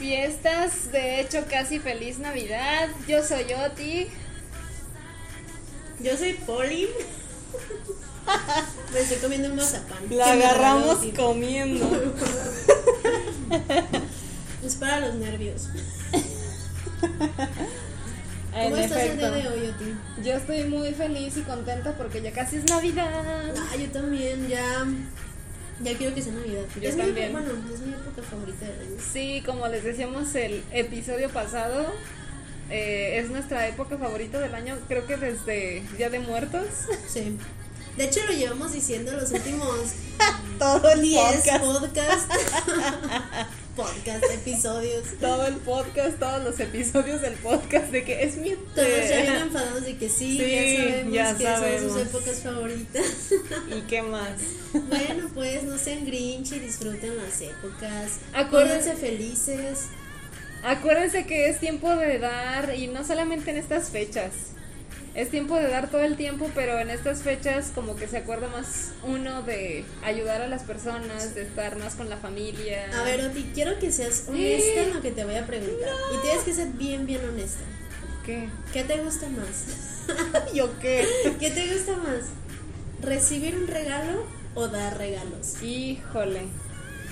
fiestas, de hecho casi feliz Navidad. Yo soy Oti. Yo soy Poli. Me estoy comiendo un mazapán. La agarramos comiendo. Es para los nervios. En ¿Cómo estás el día de hoy, Oti? Yo estoy muy feliz y contenta porque ya casi es Navidad. Ah, yo también, ya. Ya quiero que sea Navidad. Yo es Mi, también. bueno, es mi época favorita del año. Sí, como les decíamos el episodio pasado, eh, es nuestra época favorita del año, creo que desde Día de Muertos. Sí. De hecho, lo llevamos diciendo los últimos Todo el 10 podcasts. podcast, episodios. todo el podcast, todos los episodios del podcast de que es mi Todos ya bien enfadados de que sí, Sí, ya sabemos ya que son sus épocas favoritas. ¿Y qué más? Bueno, pues no sean grinch y disfruten las épocas. Acuérdense felices. Acuérdense que es tiempo de dar y no solamente en estas fechas. Es tiempo de dar todo el tiempo, pero en estas fechas como que se acuerda más uno de ayudar a las personas, de estar más con la familia. A ver, Oti, quiero que seas honesta en lo que te voy a preguntar. Y tienes que ser bien, bien honesta. ¿qué? ¿Qué te gusta más? ¿Yo qué? ¿Qué te gusta más? ¿Recibir un regalo o dar regalos? Híjole.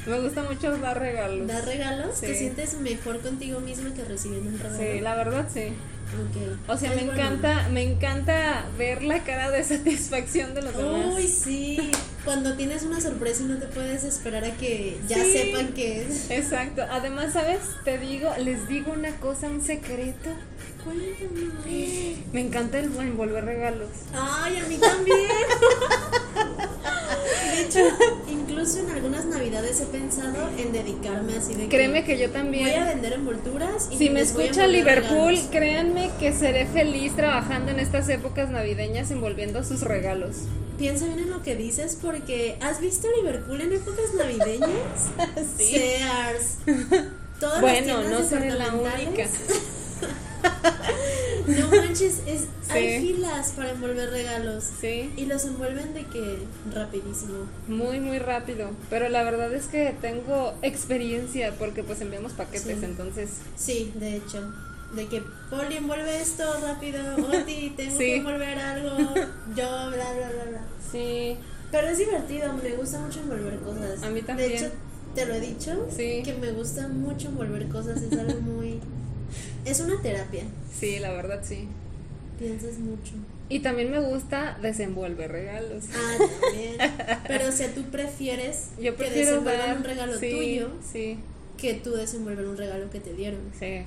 Me gusta mucho dar regalos. ¿Dar regalos? Sí. ¿Te sientes mejor contigo misma que recibiendo un regalo? Sí, la verdad sí. Ok. O sea, me bueno. encanta, me encanta ver la cara de satisfacción de los demás. Uy, sí. Cuando tienes una sorpresa y no te puedes esperar a que ya Sí. sepan qué es. Exacto. Además, ¿sabes? Te digo, les digo una cosa, un secreto. Me encanta el envolver regalos. Ay, a mí también. De hecho, incluso en algunas navidades he pensado en dedicarme así de Créeme que yo voy a también. vender envolturas y Si me escucha Liverpool, regalos. créanme que seré feliz trabajando en estas épocas navideñas envolviendo sus regalos. Piensa bien en lo que dices porque ¿has visto Liverpool en épocas navideñas? Sears. Todas Bueno, las no seré la única. No manches, es, hay filas para envolver regalos. Sí, Y los envuelven de que rapidísimo. muy, muy rápido. Pero la verdad es que tengo experiencia porque pues enviamos paquetes, Sí. entonces Sí, de hecho. De que Poli envuelve esto rápido, Oti, tengo Sí. que envolver algo, yo, bla, bla, bla, bla. sí. Pero es divertido, me gusta mucho envolver cosas. A mí también. De hecho, te lo he dicho, Sí. que me gusta mucho envolver cosas, es algo muy... Es una terapia, Sí, la verdad sí. piensas mucho. Y también me gusta desenvolver regalos. Ah, también. Pero o sea, tú prefieres Yo que desenvuelvan dar un regalo sí, tuyo Sí, que tú desenvolver un regalo que te dieron. sí.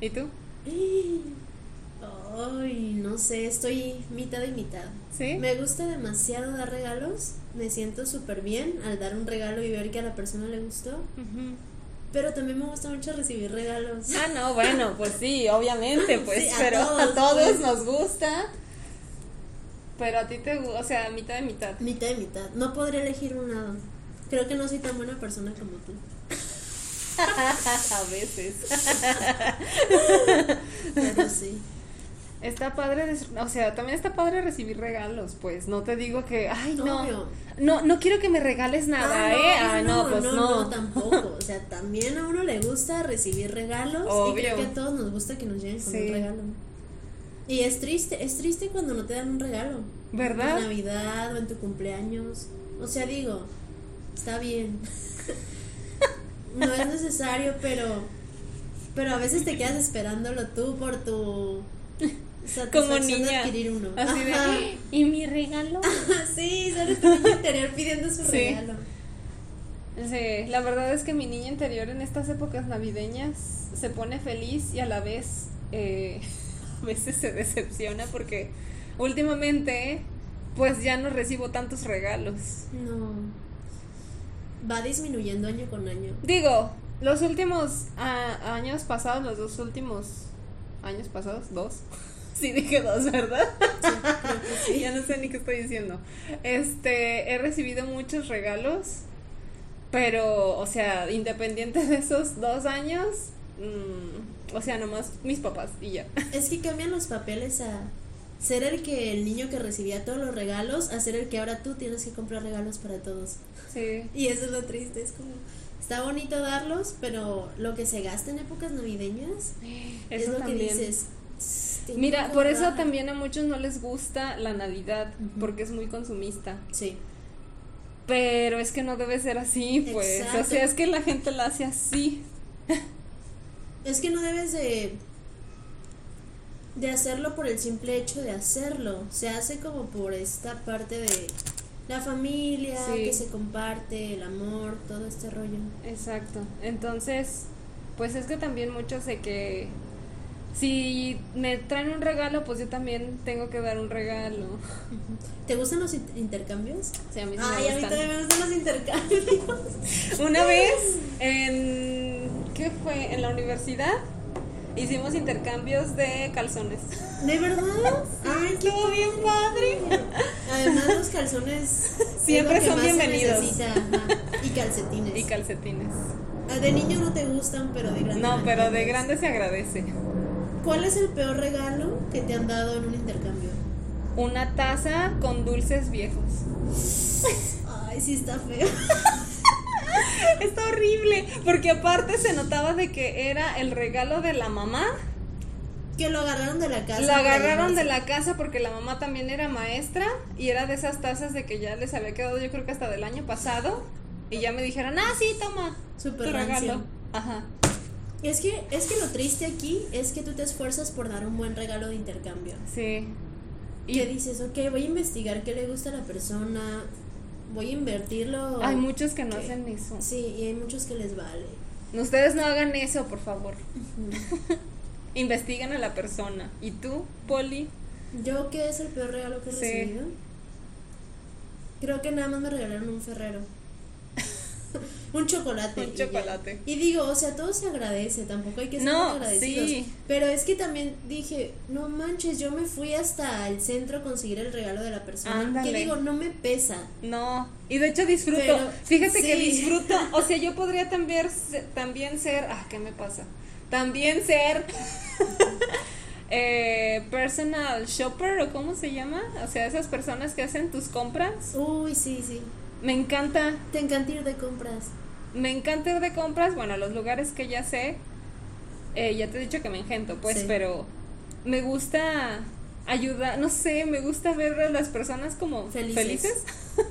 ¿Y tú? Ay, no sé, estoy mitad y mitad. ¿Sí? Me gusta demasiado dar regalos, me siento súper bien al dar un regalo y ver que a la persona le gustó. Pero también me gusta mucho recibir regalos. Ah, no, bueno, pues sí, obviamente, pues, Sí, a pero todos, a todos pues. nos gusta. Pero a ti te gusta, o sea, mitad de mitad. Mitad y mitad, no podría elegir un lado. Creo que no soy tan buena persona como tú. a veces. Pero sí. Está padre, de- o sea, también está padre recibir regalos, pues. No te digo que, ay, no. Obvio. No, no quiero que me regales nada, Ah, ¿eh? Ah, no, pues no. no, tampoco. O sea, también a uno le gusta recibir regalos Obvio. y creo que a todos nos gusta que nos lleguen con Sí. un regalo. Y es triste, es triste cuando no te dan un regalo. ¿Verdad? En Navidad o en tu cumpleaños. O sea, digo, está bien. no es necesario, pero pero a veces te quedas esperándolo tú por tu Como niña. adquirir uno. Así de, ¿y mi regalo? sí, solo tu niño interior pidiendo su Sí. regalo. Sí, la verdad es que mi niña interior en estas épocas navideñas se pone feliz y a la vez eh, a veces se decepciona porque últimamente pues ya no recibo tantos regalos. No. Va disminuyendo año con año. Digo, los últimos años pasados, los dos últimos años pasados, dos. Sí dije dos, ¿verdad? Sí. ya no sé ni qué estoy diciendo. Este, he recibido muchos regalos, pero, o sea, independiente de esos dos años, mm, o sea, nomás mis papás y ya. Es que cambian los papeles a ser el que el niño que recibía todos los regalos a ser el que ahora tú tienes que comprar regalos para todos. Sí. Y eso es lo triste, es como está bonito darlos, pero lo que se gasta en épocas navideñas es lo también. que dices. "Tss, tengo Mira, por eso comprar". también a muchos no les gusta la Navidad, porque es muy consumista. Sí. Pero es que no debe ser así, pues. O sea, es que la gente la hace así. Es que no debes de de hacerlo por el simple hecho de hacerlo. Se hace como por esta parte de la familia, Sí. que se comparte, el amor, todo este rollo. Exacto. Entonces, pues es que también muchos de que si me traen un regalo, pues yo también tengo que dar un regalo. ¿Te gustan los in- intercambios? Sí, a mí sí Ay, me a mí gustan. también me gustan los intercambios. Una vez en ¿qué fue? En la universidad hicimos intercambios de calzones. ¿De verdad? Ay, qué Estuvo bien padre. Además los calzones Siempre son bienvenidos. Y calcetines. Y calcetines. Ah, de niño no te gustan, pero de grande. No, pero de grande se agradece. ¿Cuál es el peor regalo que te han dado en un intercambio? Una taza con dulces viejos. Ay, sí está feo. Está horrible, porque aparte se notaba de que era el regalo de la mamá. Que lo agarraron de la casa. Lo agarraron de la casa porque la mamá también era maestra y era de esas tazas de que ya les había quedado yo creo que hasta del año pasado y ya me dijeron, ah, sí, toma, Súper tu rancio. regalo. Ajá. Es que, es que lo triste aquí es que tú te esfuerzas por dar un buen regalo de intercambio. Sí. Y Que dices, ok, voy a investigar qué le gusta a la persona, voy a invertirlo. hay muchos que no ¿Qué? hacen eso. Sí, y hay muchos que les vale. Ustedes no hagan eso, por favor. Investiguen a la persona. ¿Y tú, Poli? ¿Yo qué es el peor regalo que he Sí. recibido? Creo que nada más me regalaron un ferrero. un chocolate. Un y ya. chocolate. Y digo, o sea, todo se agradece, tampoco hay que ser No, agradecidos. sí. Pero es que también dije, no manches, yo me fui hasta el centro a conseguir el regalo de la persona. Ándale. Que digo, no me pesa. No, y de hecho disfruto. Pero, Fíjate que disfruto. O sea, yo podría también, también ser. Ah, ¿qué me pasa? También ser. eh, personal shopper o cómo se llama. O sea, esas personas que hacen tus compras. Uy, sí, sí. Me encanta. Te encanta ir de compras. Me encanta ir de compras. Bueno, a los lugares que ya sé. eh, ya te he dicho que me engento, pues, Sí. pero me gusta ayudar. No sé, me gusta ver a las personas como Felices. felices.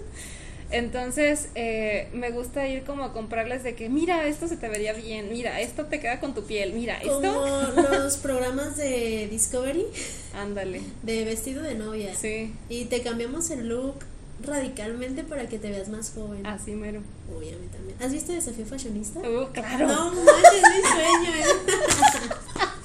Entonces, eh, me gusta ir como a comprarles de que, mira, esto se te vería bien, mira, esto te queda con tu piel, mira, Como esto. los programas de Discovery Ándale. de vestido de novia. Sí, Y te cambiamos el look radicalmente para que te veas más joven. así mero. Uy, a mí también. ¿Has visto Desafío Fashionista? Uh, claro. No manches, es mi sueño. ¿eh?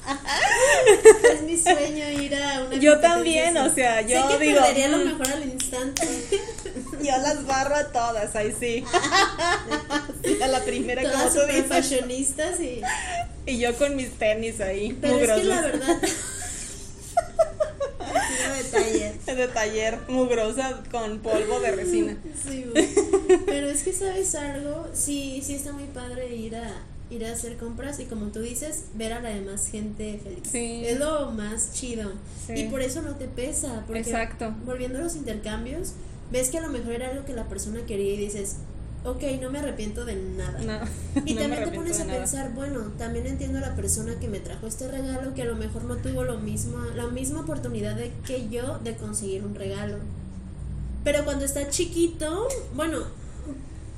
es mi sueño ir a una Yo también, así. o sea, yo sé que digo, perdería lo mm. mejor al instante. Yo las barro a todas, ahí sí. Sí, a la primera, como Todas tú super dices. fashionistas y... Y yo con mis tenis ahí, Pero es que mugrosos. la verdad... Quiero detalles. de taller, mugrosa con polvo de resina. Sí. Pero es que sabes algo, sí, sí está muy padre ir a ir a hacer compras y como tú dices, ver a la demás gente feliz. Sí. Es lo más chido. Sí. Y por eso no te pesa, porque Exacto. volviendo a los intercambios, ves que a lo mejor era algo que la persona quería y dices, ok, no me arrepiento de nada. No, Y no también te pones a pensar, bueno, también entiendo a la persona que me trajo este regalo que a lo mejor no tuvo lo mismo, la misma oportunidad de que yo de conseguir un regalo. Pero cuando está chiquito, bueno,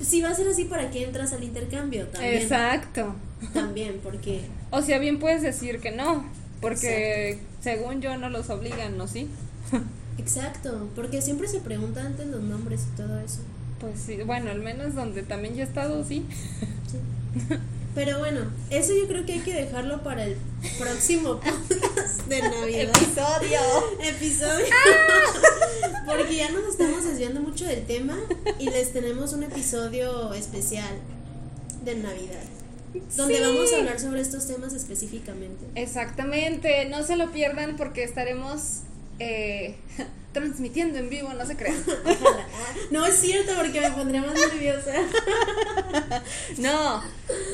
si va a ser así, ¿para qué entras al intercambio? También. Exacto. También, porque O sea, bien puedes decir que no, porque según yo no los obligan, ¿no? Sí. exacto, porque siempre se preguntan antes los nombres y todo eso. Pues sí, bueno, al menos donde también yo he estado, sí. Sí. Pero bueno, eso yo creo que hay que dejarlo para el próximo podcast de Navidad. Episodio. episodio. Porque ya nos estamos desviando mucho del tema y les tenemos un episodio especial de Navidad. Donde Sí. vamos a hablar sobre estos temas específicamente. Exactamente, no se lo pierdan porque estaremos eh, transmitiendo en vivo, no se crean. No es cierto porque me pondría más nerviosa. No,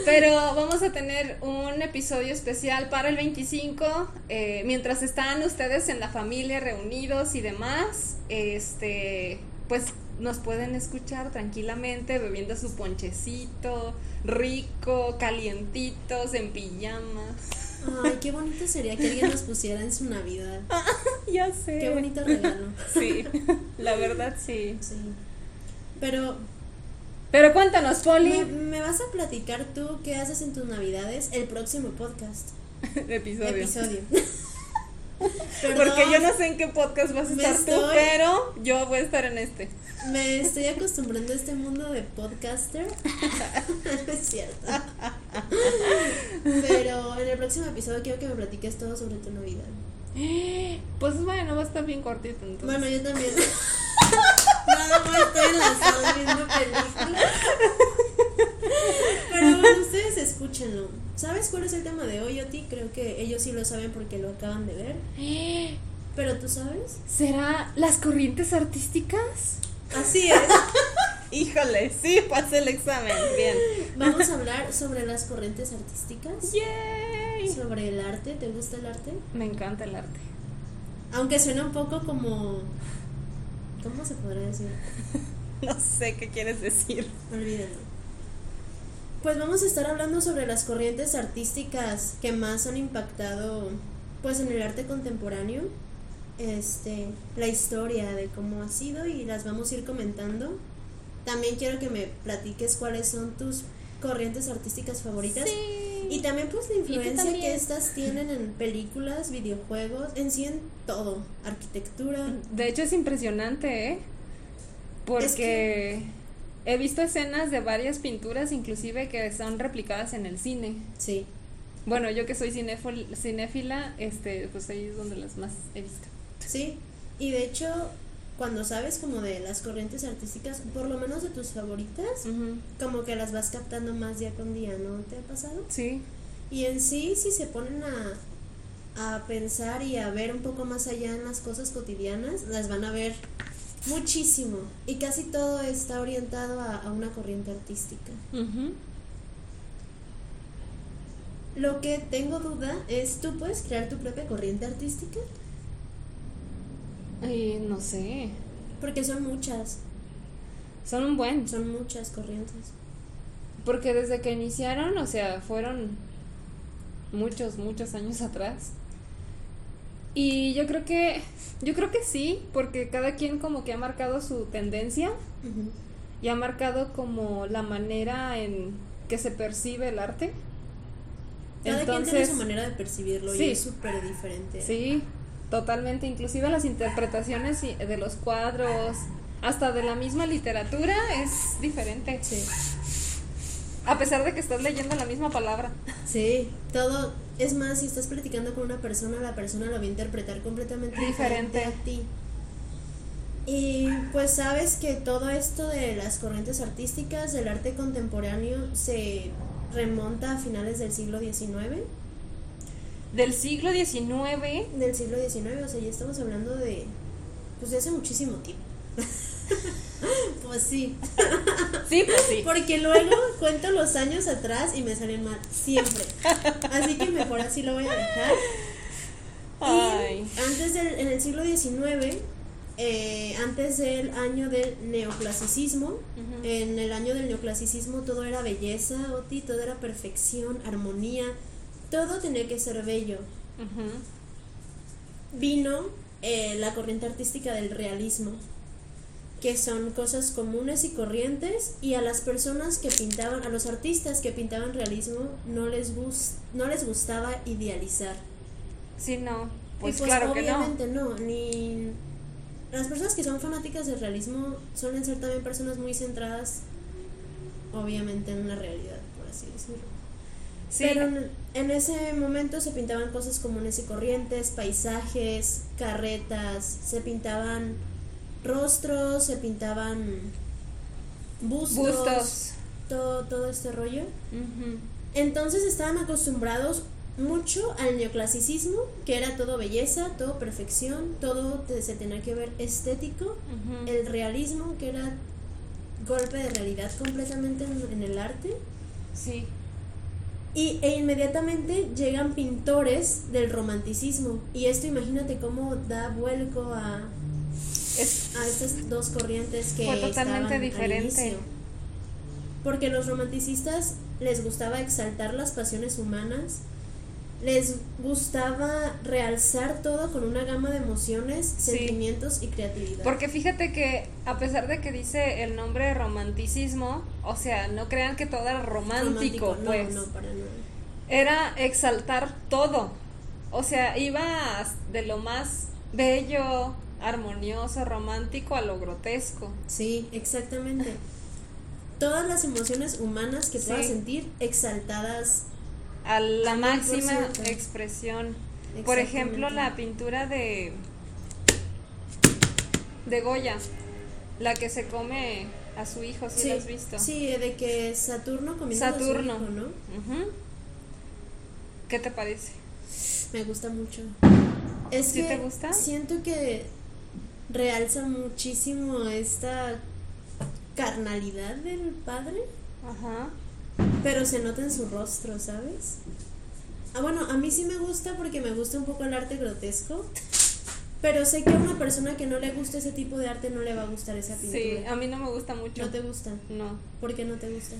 Pero vamos a tener un episodio especial para el 25. eh, mientras están ustedes en la familia reunidos y demás, este, pues nos pueden escuchar tranquilamente bebiendo su ponchecito, rico, calientitos, en pijamas. Ay, qué bonito sería que alguien nos pusiera en su Navidad. Ya sé. Qué bonito regalo. Sí, la verdad sí. Sí. Pero Pero cuéntanos, Poli. me, me vas a platicar tú qué haces en tus Navidades el próximo podcast. Episodio. Episodio. Porque yo no sé en qué podcast vas a estar tú, estoy- pero yo voy a estar en este. Me estoy acostumbrando a este mundo de podcaster. No es cierto. Pero en el próximo episodio quiero que me platiques todo sobre tu Navidad. Pues bueno, va a estar bien cortito entonces. Bueno, yo también. Nada más estoy en la sala viendo películas. Pero bueno, ustedes escúchenlo. ¿Sabes cuál es el tema de hoy, Oti? Creo que ellos sí lo saben porque lo acaban de ver. Pero tú sabes. ¿Será las corrientes artísticas? Así es. Híjole, sí, pasé el examen. Bien. Vamos a hablar sobre las corrientes artísticas. ¡Yay! Sobre el arte. ¿Te gusta el arte? Me encanta el arte. Aunque suena un poco como. ¿Cómo se podría decir? No sé qué quieres decir. Olvídenlo. Pues vamos a estar hablando sobre las corrientes artísticas que más han impactado pues en el arte contemporáneo. Este, la historia de cómo ha sido y las vamos a ir comentando. También quiero que me platiques cuáles son tus corrientes artísticas favoritas. Y también pues la influencia que estas tienen en películas, videojuegos, en sí en todo, arquitectura. De hecho es impresionante, ¿eh? Porque Es que- he visto escenas de varias pinturas, inclusive que son replicadas en el cine. Sí. Bueno, yo que soy cinéfila, este, pues ahí es donde las más he visto. Sí, y de hecho, cuando sabes como de las corrientes artísticas, por lo menos de tus favoritas, como que las vas captando más día con día, ¿no te ha pasado? Sí. Y en sí, si se ponen a, a pensar y a ver un poco más allá en las cosas cotidianas, las van a ver muchísimo. Y casi todo está orientado a, a una corriente artística. Lo que tengo duda es, ¿tú puedes crear tu propia corriente artística? Y no sé. Porque son muchas, Son un buen. son muchas corrientes. Porque desde que iniciaron, o sea, fueron muchos, muchos años atrás. Y yo creo que, yo creo que sí, porque cada quien como que ha marcado su tendencia y ha marcado como la manera en que se percibe el arte. Cada quien tiene su manera de percibirlo sí. y es súper diferente. Sí, totalmente. Inclusive las interpretaciones de los cuadros, hasta de la misma literatura, es diferente. Sí. A pesar de que estás leyendo la misma palabra. Sí, todo. Es más, si estás platicando con una persona, la persona lo va a interpretar completamente diferente, Diferente. a ti. Y pues sabes que todo esto de las corrientes artísticas, del arte contemporáneo, se remonta a finales del siglo XIX. Del siglo XIX. Del siglo XIX, o sea, ya estamos hablando de. Pues de hace muchísimo tiempo. pues sí. Sí, pues sí. Porque luego cuento los años atrás y me salen mal, siempre. Así que mejor así lo voy a dejar. Ay. Y antes del, en el siglo XIX, eh, antes del año del neoclasicismo, en el año del neoclasicismo todo era belleza, Oti, todo era perfección, armonía, todo tenía que ser bello. Vino eh, la corriente artística del realismo, que son cosas comunes y corrientes, y a las personas que pintaban, a los artistas que pintaban realismo, no les, gus- no les gustaba idealizar. Sí, no. Pues, y pues claro que no. obviamente no. ni las personas que son fanáticas del realismo suelen ser también personas muy centradas obviamente en la realidad, por así decirlo. Sí, Pero en, en ese momento se pintaban cosas comunes y corrientes, paisajes, carretas, se pintaban rostros, se pintaban bustos, bustos. Todo, todo este rollo. Entonces estaban acostumbrados mucho al neoclasicismo, que era todo belleza, todo perfección, todo se tenía que ver estético. El realismo, que era golpe de realidad completamente en, en el arte. Sí. Y, e inmediatamente llegan pintores del romanticismo. Y esto imagínate cómo da vuelco a, Es, a estas dos corrientes que Fue totalmente al diferente. inicio. Porque los romanticistas les gustaba exaltar las pasiones humanas, les gustaba realzar todo con una gama de emociones, Sí. sentimientos y creatividad. porque fíjate que a pesar de que dice el nombre romanticismo, o sea, no crean que todo era romántico, no, pues. no, para nada. Era exaltar todo. O sea, iba de lo más bello, armonioso, romántico a lo grotesco. Sí, exactamente. Todas las emociones humanas que puedas Sí. sentir exaltadas. A la máxima expresión. Por ejemplo, la pintura de de Goya, la que se come a su hijo, ¿sí, sí, lo has visto? sí, de que Saturno comienza Saturno. ¿no? Ujú. ¿Qué te parece? Me gusta mucho. Es ¿Sí que te gusta? siento que realza muchísimo esta carnalidad del padre, Ajá. pero se nota en su rostro, ¿sabes? Ah, bueno, a mí sí me gusta porque me gusta un poco el arte grotesco, pero sé que a una persona que no le gusta ese tipo de arte no le va a gustar esa pintura. Sí, a mí no me gusta mucho. ¿No te gusta? No. ¿Por qué no te gusta?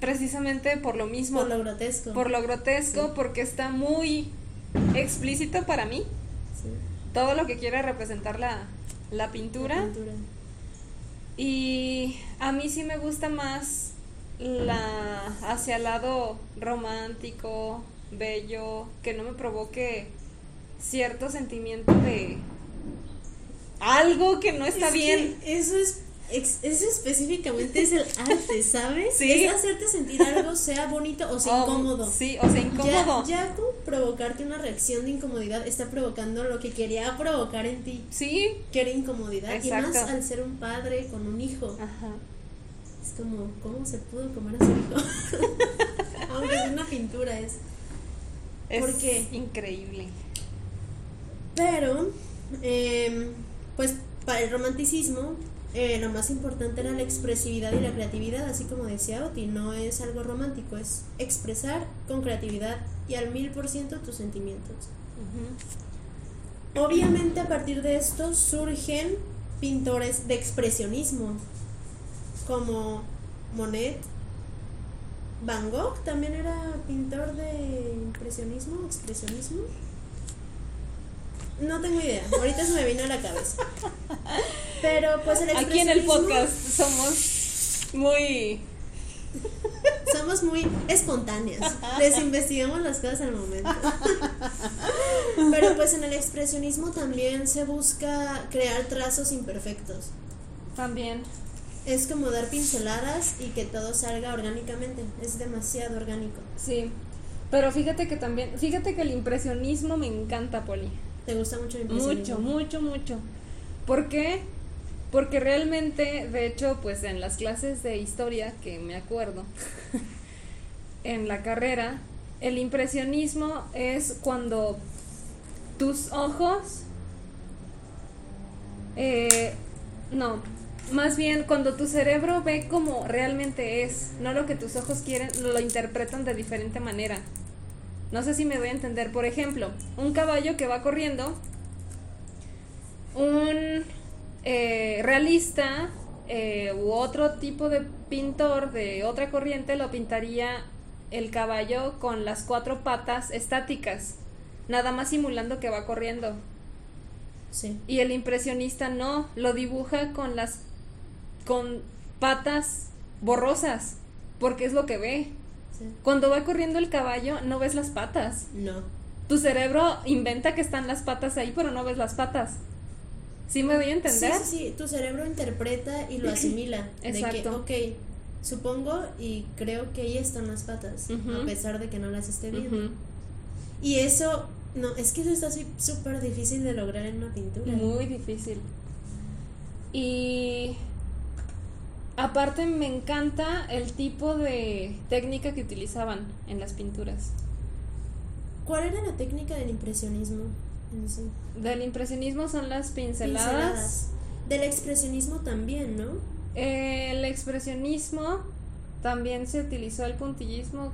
Precisamente por lo mismo. Por lo grotesco. por lo grotesco, porque está muy explícito para mí. Sí, Todo lo que quiere representar la, la la pintura. Y a mí sí me gusta más la hacia el lado romántico, bello, que no me provoque cierto sentimiento de algo que no está Es bien. Eso es. Eso específicamente es el arte, ¿sabes? Sí. Es hacerte sentir algo, sea bonito o sea Oh, incómodo. Sí, o sea, incómodo. Ya, ya con provocarte una reacción de incomodidad está provocando lo que quería provocar en ti, Sí. que era incomodidad. Y más Exacto. al ser un padre con un hijo. Ajá. Es como, ¿cómo se pudo comer a su hijo? Aunque es una pintura, es. Es ¿Por qué? increíble. Pero, em, pues para el romanticismo, eh, lo más importante era la expresividad y la creatividad, así como decía Oti, no es algo romántico, es expresar con creatividad y al mil por ciento tus sentimientos. Obviamente a partir de esto surgen pintores de expresionismo, como Monet, Van Gogh también era pintor de impresionismo, expresionismo. No tengo idea, ahorita se me vino a la cabeza. Pero pues el Aquí en el podcast somos muy somos muy espontáneas. Les investigamos las cosas al momento. Pero pues en el expresionismo también se busca crear trazos imperfectos. también. Es como dar pinceladas y que todo salga orgánicamente. Es demasiado orgánico. Sí. Pero fíjate que también, fíjate que el impresionismo me encanta, Poli. ¿Te gusta mucho el Mucho, impresionismo? mucho, mucho. ¿Por qué? Porque realmente, de hecho, pues en las clases de historia, que me acuerdo, en la carrera, el impresionismo es cuando tus ojos, eh, no, más bien cuando tu cerebro ve como realmente es, no lo que tus ojos quieren, lo interpretan de diferente manera. No sé si me voy a entender. Por ejemplo, un caballo que va corriendo, un eh, realista eh, u otro tipo de pintor de otra corriente lo pintaría el caballo con las cuatro patas estáticas, nada más simulando que va corriendo. Sí. Y el impresionista no, lo dibuja con las con patas borrosas, porque es lo que ve. Sí. Cuando va corriendo el caballo no ves las patas. No. Tu cerebro inventa que están las patas ahí, pero no ves las patas. ¿Sí me doy a entender? sí, sí. Tu cerebro interpreta y lo asimila. De que, Exacto. ok, supongo y creo que ahí están las patas, a pesar de que no las esté viendo. Y eso, no, es que eso está así súper difícil de lograr en una pintura. Muy difícil. Y aparte me encanta el tipo de técnica que utilizaban en las pinturas. ¿Cuál era la técnica del impresionismo? Del impresionismo son las pinceladas. Pinceladas. Del expresionismo también, ¿no? El expresionismo también se utilizó el puntillismo.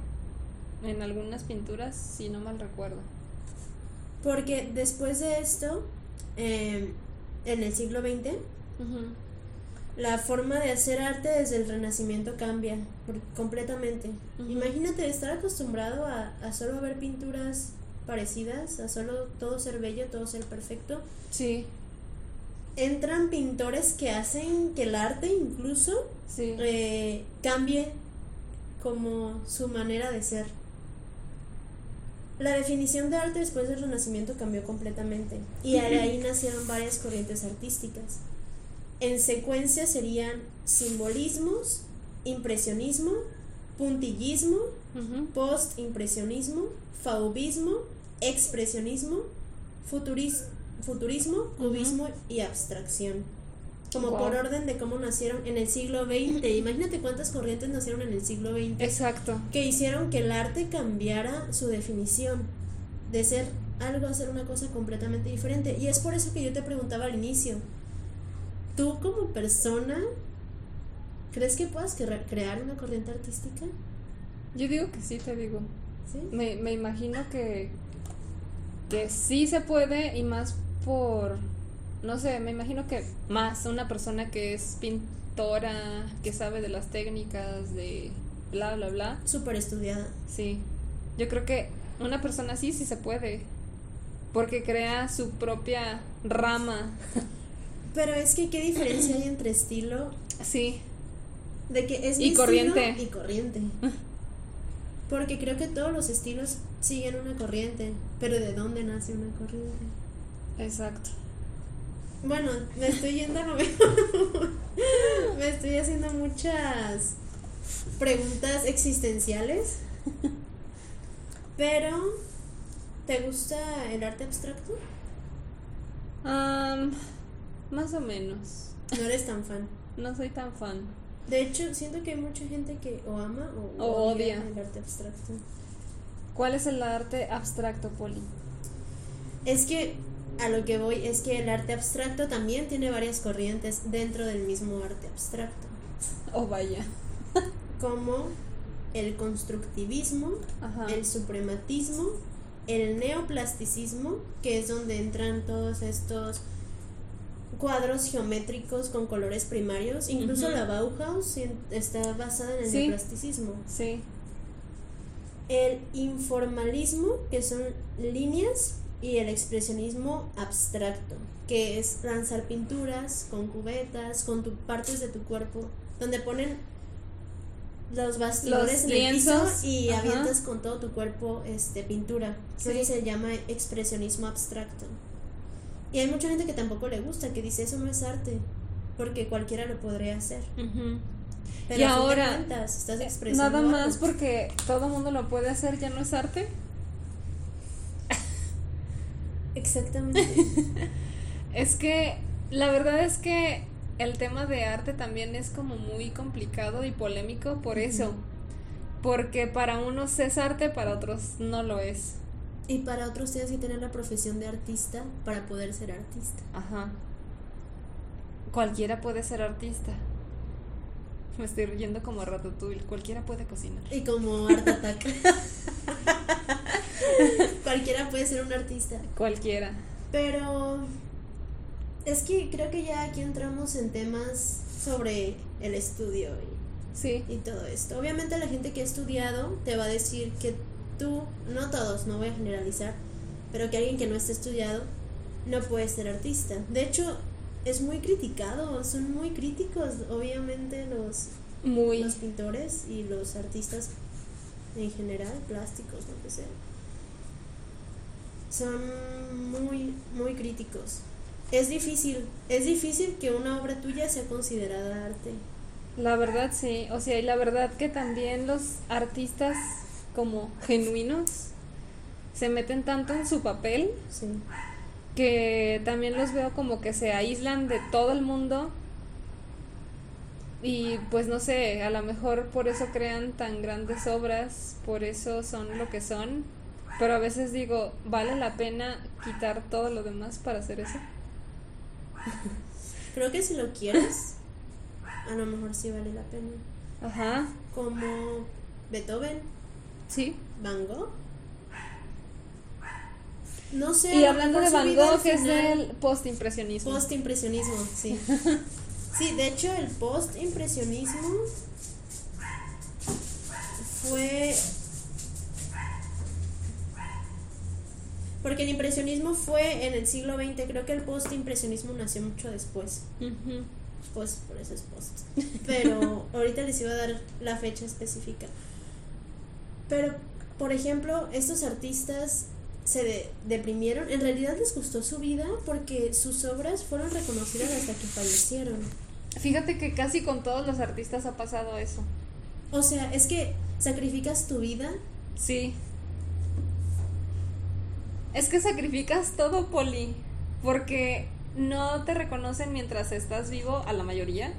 en algunas pinturas, si no mal recuerdo. Porque después de esto, eh, en el siglo XX, la forma de hacer arte desde el Renacimiento cambia por- completamente. Imagínate estar acostumbrado a, a solo ver pinturas parecidas, a solo todo ser bello, todo ser perfecto. Sí, Entran pintores que hacen que el arte incluso sí. eh, cambie como su manera de ser. La definición de arte después del Renacimiento cambió completamente y de ahí nacieron varias corrientes artísticas. En secuencia serían simbolismos, impresionismo, puntillismo, Ujú. postimpresionismo, faubismo, expresionismo, futuris- futurismo, cubismo y abstracción. Como Wow. por orden de cómo nacieron en el siglo XX. Imagínate cuántas corrientes nacieron en el siglo XX Exacto. que hicieron que el arte cambiara su definición de ser algo a ser una cosa completamente diferente. Y es por eso que yo te preguntaba al inicio, ¿tú como persona crees que puedas cre- crear una corriente artística? Yo digo que sí, te digo. ¿Sí? Me, me imagino que, que sí se puede y más por, no sé, me imagino que más una persona que es pintora, que sabe de las técnicas, de bla, bla, bla. Súper estudiada. Sí, yo creo que una persona así sí se puede, porque crea su propia rama. Pero es que qué diferencia hay entre estilo Sí, de que es Y mi corriente. estilo y corriente. Porque creo que todos los estilos siguen una corriente, pero ¿de dónde nace una corriente? exacto. Bueno, me estoy yendo a lo mejor. me estoy haciendo muchas preguntas existenciales. Pero, ¿te gusta el arte abstracto? Am, más o menos. No eres tan fan. No soy tan fan. De hecho, siento que hay mucha gente que o ama o, O odia. el arte abstracto. ¿Cuál es el arte abstracto, Poli? Es que a lo que voy es que el arte abstracto también tiene varias corrientes dentro del mismo arte abstracto, Oh, vaya. como el constructivismo, Ajá. el suprematismo, el neoplasticismo, que es donde entran todos estos cuadros geométricos con colores primarios, incluso la Bauhaus está basada en el Sí. neoplasticismo. Sí. El informalismo, que son líneas, y el expresionismo abstracto, que es lanzar pinturas con cubetas, con tu- partes de tu cuerpo, donde ponen los bastidores Los en el piso y ajá. avientas con todo tu cuerpo este pintura. Sí. Eso se llama expresionismo abstracto. Y hay mucha gente que tampoco le gusta, que dice eso no es arte, porque cualquiera lo podría hacer. Pero Y ahora, cuentas, estás expresando Nada más algo. porque todo mundo lo puede hacer, ya no es arte. Exactamente. Es que la verdad es que el tema de arte también es como muy complicado y polémico por eso. Porque para unos es arte, para otros no lo es. Y para otros tienes que tener la profesión de artista para poder ser artista. Ajá. Cualquiera puede ser artista. Me estoy riendo como Ratatouille. Cualquiera puede cocinar. Y como Art Attack. Cualquiera puede ser un artista. Cualquiera. Pero es que creo que ya aquí entramos en temas sobre el estudio Sí. y, y todo esto. Obviamente la gente que ha estudiado te va a decir que tú, no todos, no voy a generalizar, pero que alguien que no esté estudiado no puede ser artista. De hecho, es muy criticado, son muy críticos, obviamente, los, Muy. los pintores y los artistas en general, plásticos, lo que sea. Son muy, muy críticos. Es difícil, es difícil que una obra tuya sea considerada arte. La verdad sí, o sea, y la verdad que también los artistas como genuinos se meten tanto en su papel Sí. que también los veo como que se aíslan de todo el mundo y pues no sé, a lo mejor por eso crean tan grandes obras, por eso son lo que son, pero a veces digo, ¿vale la pena quitar todo lo demás para hacer eso? Creo que si lo quieres, a lo mejor sí vale la pena. Ajá, Como Beethoven. Sí. Van Gogh. No sé. Y hablando de Van Gogh, es final- del postimpresionismo. Post-impresionismo, sí. Sí, de hecho el post-impresionismo fue... Porque el impresionismo fue en el siglo XX, creo que el post-impresionismo nació mucho después. Pues por eso es post. Pero ahorita les iba a dar la fecha específica. Pero, por ejemplo, estos artistas se de- deprimieron. En realidad les gustó su vida porque sus obras fueron reconocidas hasta que fallecieron. Fíjate que casi con todos los artistas ha pasado eso. O sea, es que sacrificas tu vida. Sí. Es que sacrificas todo, Poli, porque no te reconocen mientras estás vivo, a la mayoría,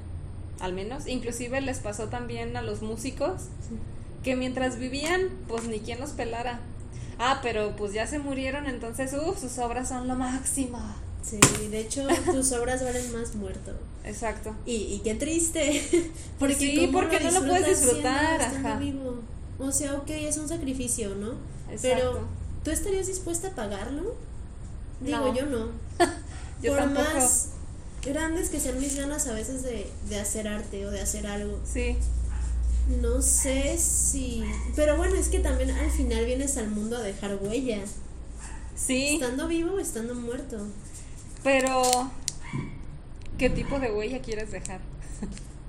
al menos. Inclusive les pasó también a los músicos, que mientras vivían, pues ni quien los pelara. Ah, pero pues ya se murieron, entonces, uff, sus obras son lo máximo. Sí, de hecho, tus obras valen más muerto. Exacto. Y, y qué triste. Porque Sí, ¿cómo porque no lo puedes disfrutar, siendo- ajá. vivo? O sea, ok, es un sacrificio, ¿no? Exacto. Pero, ¿tú estarías dispuesta a pagarlo? Digo, No. yo no. Yo Por tampoco. más grandes que sean mis ganas a veces de, de hacer arte o de hacer algo, Sí, no sé si... Pero bueno, es que también al final vienes al mundo a dejar huella. sí, Estando vivo o estando muerto. pero ¿qué tipo de huella quieres dejar?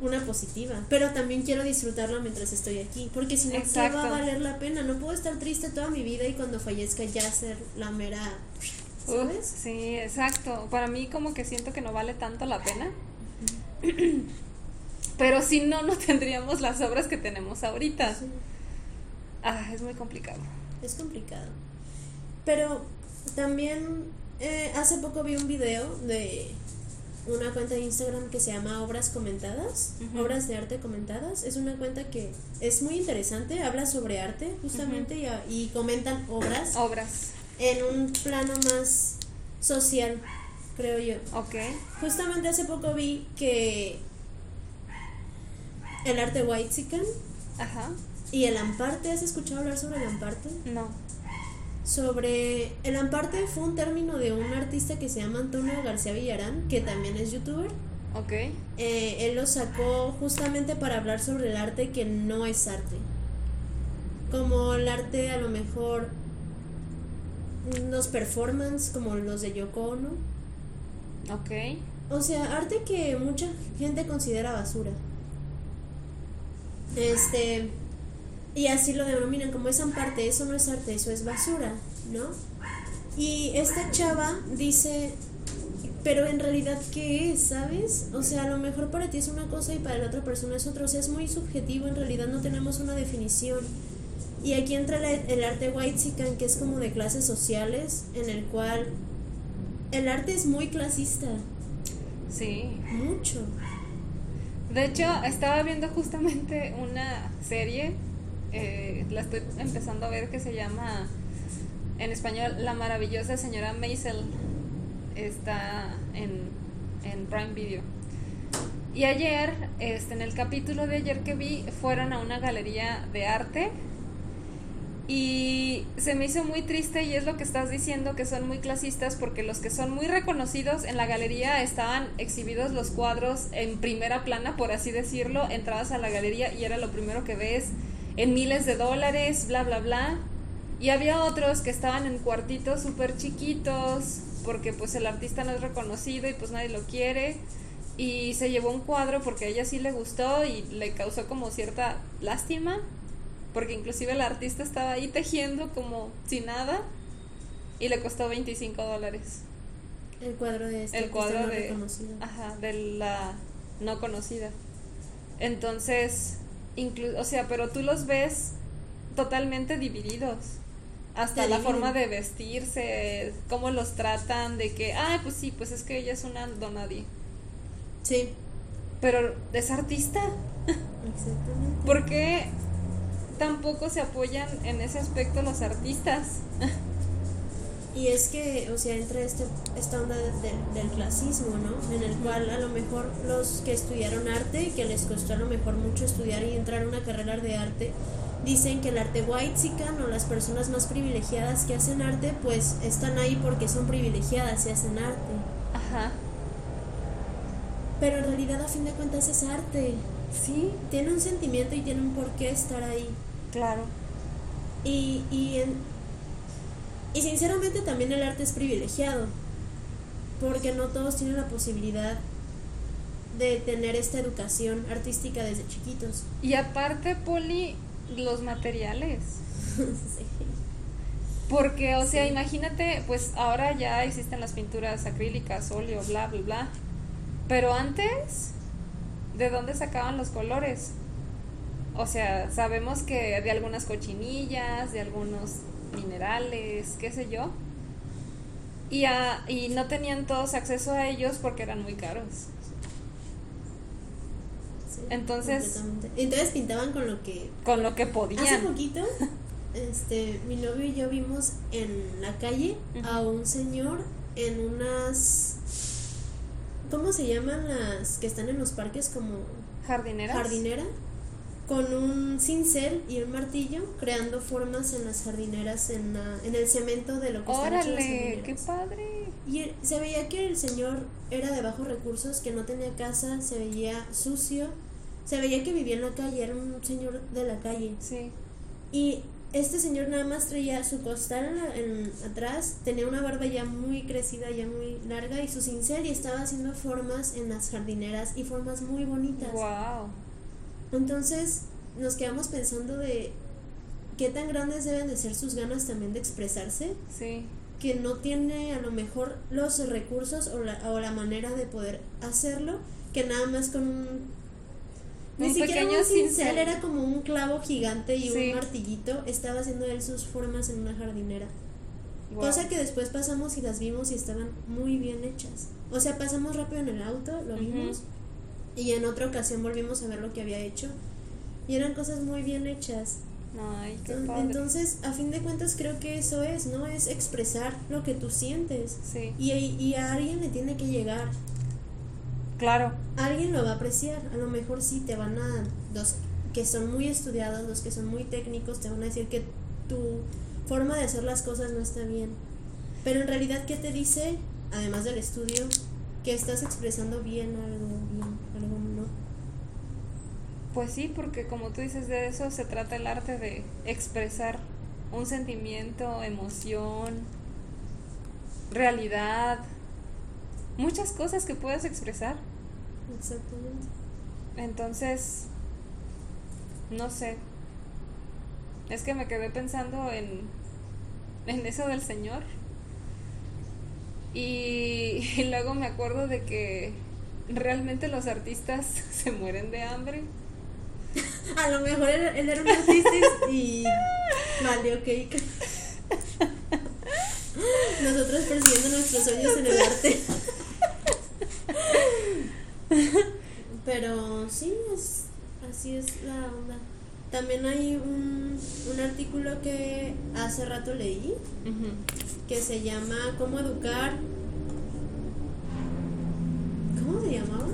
Una positiva. Pero también quiero disfrutarlo mientras estoy aquí. Porque si no, ¿qué va a valer la pena? No puedo estar triste toda mi vida y cuando fallezca ya ser la mera... ¿Sabes? sí, exacto. Para mí como que siento que no vale tanto la pena. Pero si no, no tendríamos las obras que tenemos ahorita. Sí. Ah, es muy complicado. Es complicado. Pero también eh, hace poco vi un video de una cuenta de Instagram que se llama Obras Comentadas. Obras de Arte Comentadas. Es una cuenta que es muy interesante, habla sobre arte justamente y, y comentan obras Obras. en un plano más social, creo yo. Ok. Justamente hace poco vi que el arte whitezican Ajá. y el amparte, ¿has escuchado hablar sobre el amparte? No. Sobre el amparte fue un término de un artista que se llama Antonio García Villarán, que también es youtuber. Ok. Eh, él lo sacó justamente para hablar sobre el arte que no es arte. Como el arte a lo mejor los performance como los de Yoko Ono. Ok. O sea, arte que mucha gente considera basura. Este. Y así lo denominan como es parte, eso no es arte, eso es basura, ¿no? Y esta chava dice, pero en realidad, ¿qué es? ¿Sabes? O sea, a lo mejor para ti es una cosa y para la otra persona es otra. O sea, es muy subjetivo, en realidad no tenemos una definición. Y aquí entra la- el arte whitezican, que es como de clases sociales, en el cual el arte es muy clasista. Sí. Mucho. De hecho, estaba viendo justamente una serie, eh, la estoy empezando a ver, que se llama en español La maravillosa señora Maisel. Está en, en Prime Video. Y ayer, este, en el capítulo de ayer que vi, fueron a una galería de arte y se me hizo muy triste y es lo que estás diciendo, que son muy clasistas porque los que son muy reconocidos en la galería estaban exhibidos los cuadros en primera plana, por así decirlo, entrabas a la galería y era lo primero que ves en miles de dólares, bla, bla, bla. Y había otros que estaban en cuartitos súper chiquitos porque pues el artista no es reconocido y pues nadie lo quiere. Y se llevó un cuadro porque a ella sí le gustó y le causó como cierta lástima porque inclusive el artista estaba ahí tejiendo como sin nada y le costó 25 dólares. El cuadro de este El cuadro no de, ajá, de la no conocida. Entonces, inclu- o sea, pero tú los ves totalmente divididos. Hasta Te la dividen. forma de vestirse, cómo los tratan, de que, ah, pues sí, pues es que ella es una donadie. Sí, Pero es artista. exactamente. ¿Por qué tampoco se apoyan en ese aspecto los artistas? Y es que, o sea, entra este, esta onda de- de- del clasismo, ¿no? En el cual a lo mejor los que estudiaron arte, que les costó a lo mejor mucho estudiar y entrar a una carrera de arte, dicen que el arte white o las personas más privilegiadas que hacen arte, pues están ahí porque son privilegiadas y hacen arte. Ajá. Pero en realidad a fin de cuentas es arte. Sí, Tiene un sentimiento y tiene un porqué estar ahí. Claro. Y, y, en- y sinceramente también el arte es privilegiado, porque no todos tienen la posibilidad de tener esta educación artística desde chiquitos. Y aparte, Poli, los materiales. Porque, o sea, imagínate, pues ahora ya existen las pinturas acrílicas, óleo, bla, bla, bla. Pero antes, ¿de dónde sacaban los colores? O sea, sabemos que de algunas cochinillas, de algunos minerales, qué sé yo. Y, a- y no tenían todos acceso a ellos porque eran muy caros. Sí, Entonces-. Entonces pintaban con lo que... Con lo que Hace podían. poquito, este, mi novio y yo vimos en la calle a un señor en unas... ¿Cómo se llaman las que están en los parques como Jardineras. jardinera? Con un cincel y un martillo creando formas en las jardineras, en, la- en el cemento de lo que están hechas las Órale, qué padre. Y él- se veía que el señor era de bajos recursos, que no tenía casa, se veía sucio, se veía que vivía en la calle, era un señor de la calle. Sí. Y este señor nada más traía su costal en la- en- atrás, tenía una barba ya muy crecida, ya muy larga, y su cincel y estaba haciendo formas en las jardineras y formas muy bonitas. Wow. Entonces nos quedamos pensando de qué tan grandes deben de ser sus ganas también de expresarse, Sí. que no tiene a lo mejor los recursos o la, o la manera de poder hacerlo, que nada más con un... Ni Un siquiera pequeño un cincel, cincel. era como un clavo gigante y Sí. un martillito, estaba haciendo él sus formas en una jardinera. Cosa que después pasamos y las vimos y estaban muy bien hechas. O sea, pasamos rápido en el auto, lo vimos y en otra ocasión volvimos a ver lo que había hecho y eran cosas muy bien hechas. Ay, qué padre. Entonces, a fin de cuentas creo que eso es, ¿no? Es expresar lo que tú sientes. Sí. Y, y a alguien le tiene que llegar. Claro. Alguien lo va a apreciar. A lo mejor sí te van a. Los que son muy estudiados, los que son muy técnicos, te van a decir que tu forma de hacer las cosas no está bien. Pero en realidad, ¿qué te dice, además del estudio, que estás expresando bien algo? Pues sí, porque como tú dices, de eso se trata el arte de expresar un sentimiento, emoción, realidad, muchas cosas que puedes expresar. Exactamente. Entonces, no sé. Es que me quedé pensando en, en eso del Señor. Y, y luego me acuerdo de que realmente los artistas se mueren de hambre. A lo mejor él, él era un artista y valió cake. Nosotros persiguiendo nuestros sueños en el arte. Pero sí, es, así es la onda. También hay un, un artículo que hace rato leí que se llama ¿Cómo educar? ¿Cómo se llamaba?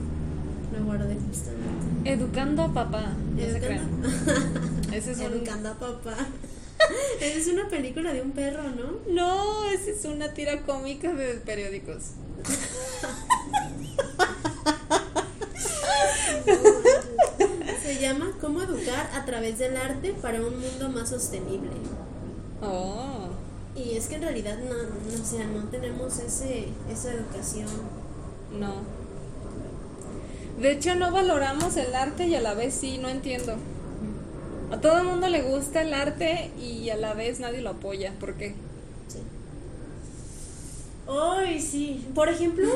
Guardé justamente. Educando a papá. No se Educando- crean. Ese es un- Educando a papá. Esa es una película de un perro, ¿no? No, esa es una tira cómica de periódicos. Se llama Cómo educar a través del arte para un mundo más sostenible. Oh. Y es que en realidad no, no, o sea, no tenemos ese, esa educación. No. De hecho, no valoramos el arte y a la vez sí, no entiendo. A todo el mundo le gusta el arte y a la vez nadie lo apoya. ¿Por qué? Sí. Ay, sí. Por ejemplo,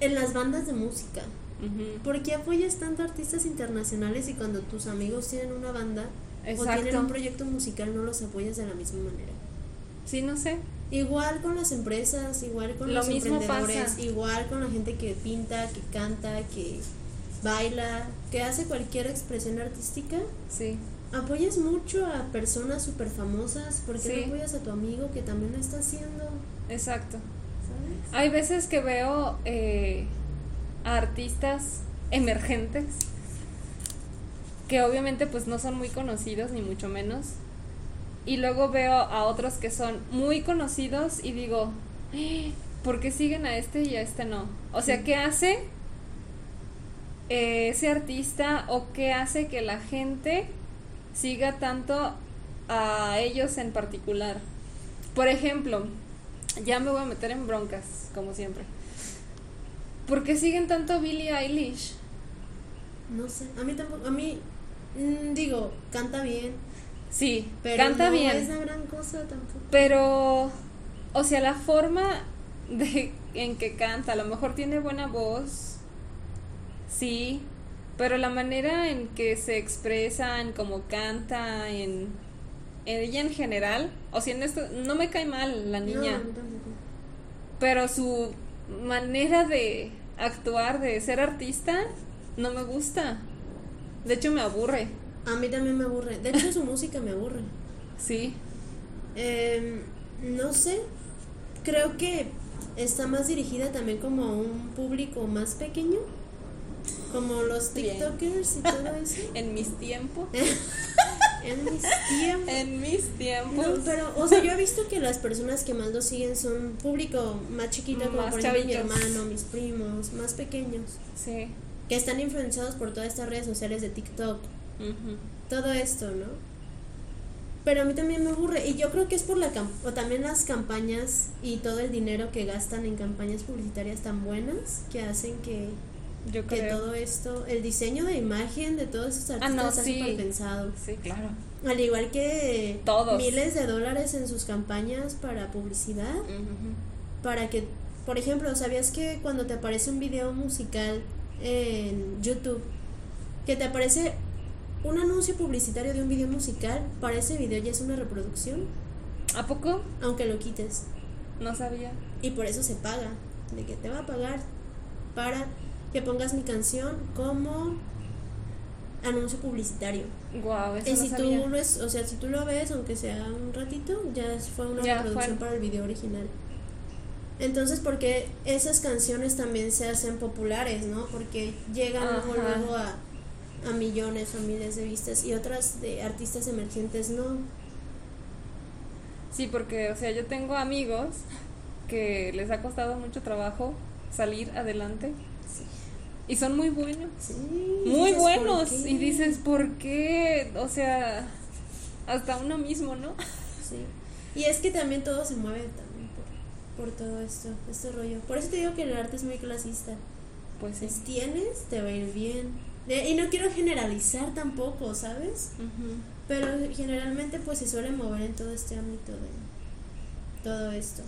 en las bandas de música. Ujú. ¿Por qué apoyas tanto a artistas internacionales y cuando tus amigos tienen una banda o tienen un proyecto musical no los apoyas de la misma manera? Sí, no sé. Igual con las empresas, igual con Lo los mismo emprendedores, pasa. igual con la gente que pinta, que canta, que baila, que hace cualquier expresión artística. Sí. apoyas mucho a personas súper famosas, ¿por qué Sí. no apoyas a tu amigo que también lo está haciendo? Exacto. ¿Sabes? Hay veces que veo eh, a artistas emergentes que obviamente pues no son muy conocidos ni mucho menos y luego veo a otros que son muy conocidos y digo "Eh, ¿por qué siguen a este y a este no? O sea, ¿qué hace eh, ese artista o qué hace que la gente siga tanto a ellos en particular? Por ejemplo, ya me voy a meter en broncas, como siempre. ¿Por qué siguen tanto a Billie Eilish? No sé, a mí tampoco, a mí, mm, digo, canta bien, Sí, pero canta no bien. es la gran cosa tampoco. Pero, o sea, la forma de en que canta, a lo mejor tiene buena voz, sí, pero la manera en que se expresa, en cómo canta, en, en ella en general, o sea, en esto, no me cae mal la niña, No, pero su manera de actuar, de ser artista, no me gusta. De hecho, me aburre, A mí también me aburre. De hecho, su música me aburre. sí. Em, no sé, creo que está más dirigida también como a un público más pequeño, como los Bien. TikTokers y todo eso. En mis tiempos. en mis tiempos. En mis tiempos. No, pero, o sea, yo he visto que las personas que más lo siguen son público más chiquito, como Más por ejemplo mi hermano, mis primos, más pequeños, Sí. que están influenciados por todas estas redes sociales de TikTok, todo esto, ¿no? Pero a mí también me aburre, y yo creo que es por la o también las campañas y todo el dinero que gastan en campañas publicitarias tan buenas que hacen que, Yo que creo. todo esto, el diseño de imagen de todos esos artistas Ah, no, está sí. súper pensado. Sí, claro. Al igual que Todos. miles de dólares en sus campañas para publicidad, para que, por ejemplo, ¿sabías que cuando te aparece un video musical en YouTube, que te aparece un anuncio publicitario de un video musical, para ese video ya es una reproducción, ¿A poco? aunque lo quites? No sabía. Y por eso se paga, de que te va a pagar para que pongas mi canción como anuncio publicitario. Guau, eso Y no si sabía. tú lo es, o sea, si tú lo ves, aunque sea un ratito, ya fue una Ya reproducción fue. para el video original. Entonces, porque esas canciones también se hacen populares, ¿no? Porque llegan luego, Ajá. luego a, a millones o miles de vistas y otras de artistas emergentes no. Sí, porque, o sea, yo tengo amigos que les ha costado mucho trabajo salir adelante y son muy buenos. Sí, Muy dices, ¿por buenos. Y dices, ¿por qué? O sea, hasta uno mismo, ¿no? Sí. Y es que también todo se mueve también por, por todo esto, este rollo. Por eso te digo que el arte es muy clasista. Pues sí. Si tienes, te va a ir bien. De- y no quiero generalizar tampoco, ¿sabes? Ujú. Pero generalmente pues se suele mover en todo este ámbito de todo esto.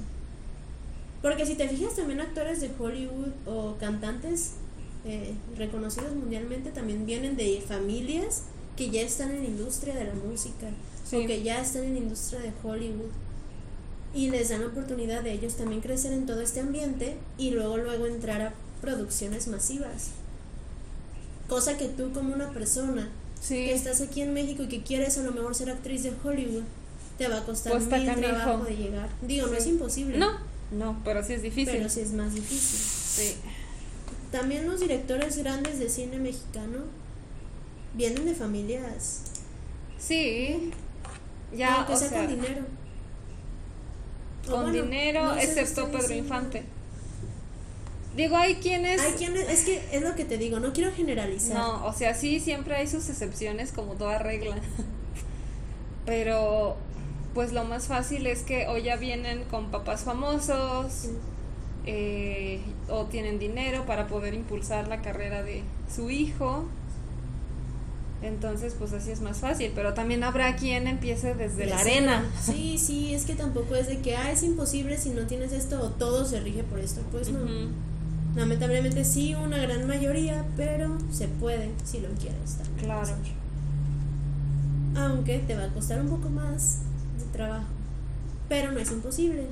Porque si te fijas también actores de Hollywood o cantantes eh, reconocidos mundialmente también vienen de familias que ya están en la industria de la música Sí. o que ya están en la industria de Hollywood y les dan la oportunidad de ellos también crecer en todo este ambiente y luego luego entrar a producciones masivas. Cosa que tú como una persona Sí. que estás aquí en México y que quieres a lo mejor ser actriz de Hollywood, te va a costar está mil canijo. trabajo de llegar. Digo, no es imposible. No, no, pero sí es difícil. Pero sí es más difícil. Sí. También los directores grandes de cine mexicano vienen de familias. Sí. Ya, aunque o sea sea, con dinero. Con bueno, dinero, no sé si excepto Pedro diciendo- Infante. Digo, hay quienes... Hay quienes, es que es lo que te digo, no quiero generalizar. No, o sea, sí, siempre hay sus excepciones como toda regla. Pero, pues lo más fácil es que o ya vienen con papás famosos. Eh, o tienen dinero para poder impulsar la carrera de su hijo. Entonces, pues así es más fácil. Pero también habrá quien empiece desde la arena. Sí, sí, es que tampoco es de que, ah, es imposible si no tienes esto o todo se rige por esto. Pues no. Lamentablemente sí, una gran mayoría, pero se puede si lo quieres también. Claro. Aunque te va a costar un poco más de trabajo. Pero no es imposible.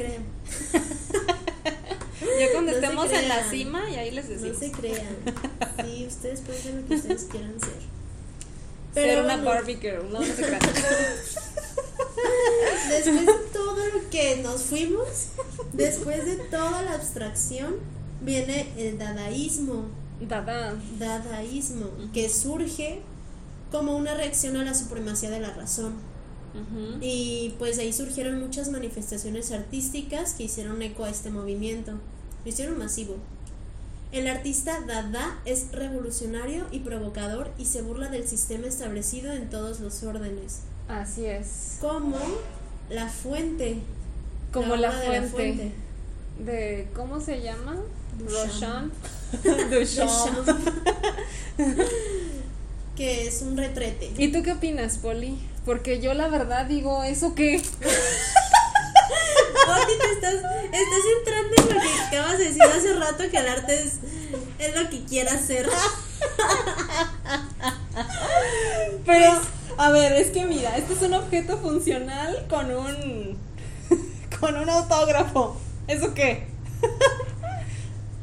Créanme. Ya cuando No estemos en la crean. cima, y ahí les No decimos. se crean. Sí, ustedes pueden ser lo que ustedes quieran ser. Ser una. Barbie girl, no, no se crean. Después de todo lo que nos fuimos, después de toda la abstracción, viene el dadaísmo. Dada. Dadaísmo, que surge como una reacción a la supremacía de la razón. Y pues ahí surgieron muchas manifestaciones artísticas que hicieron eco a este movimiento. Lo hicieron masivo. El artista Dada es revolucionario y provocador y se burla del sistema establecido en todos los órdenes. Así es. Como la fuente. Como la, de fuente. De, ¿cómo se llama? Duchamp. Duchamp. que es un retrete. ¿Y tú qué opinas, Poli? Porque yo la verdad digo, ¿eso qué? Estás, estás entrando en lo que acabas de decir hace rato que el arte es, es lo que quiera ser. Pero, a ver, es que mira, este es un objeto funcional con un. con un autógrafo. ¿Eso qué?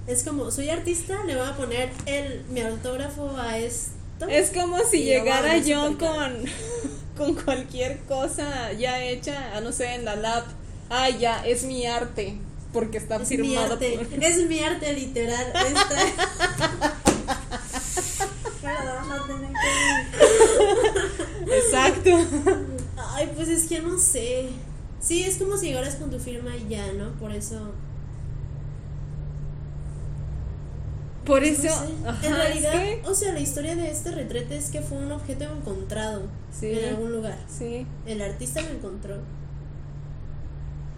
Es como, soy artista, le voy a poner el, mi autógrafo a esto. Es como si llegara a yo con, con cualquier cosa ya hecha, ah, no sé, en la lab. Ah, ya, es mi arte. Porque está Es mi firmado arte, por. es mi arte literal. Exacto. Ay, pues es que no sé. Sí, es como si llegaras con tu firma y ya, ¿no? Por eso. Por eso. sé. ajá, en es realidad, que- o sea, la historia de este retrete es que fue un objeto encontrado Sí. en algún lugar. Sí. El artista lo encontró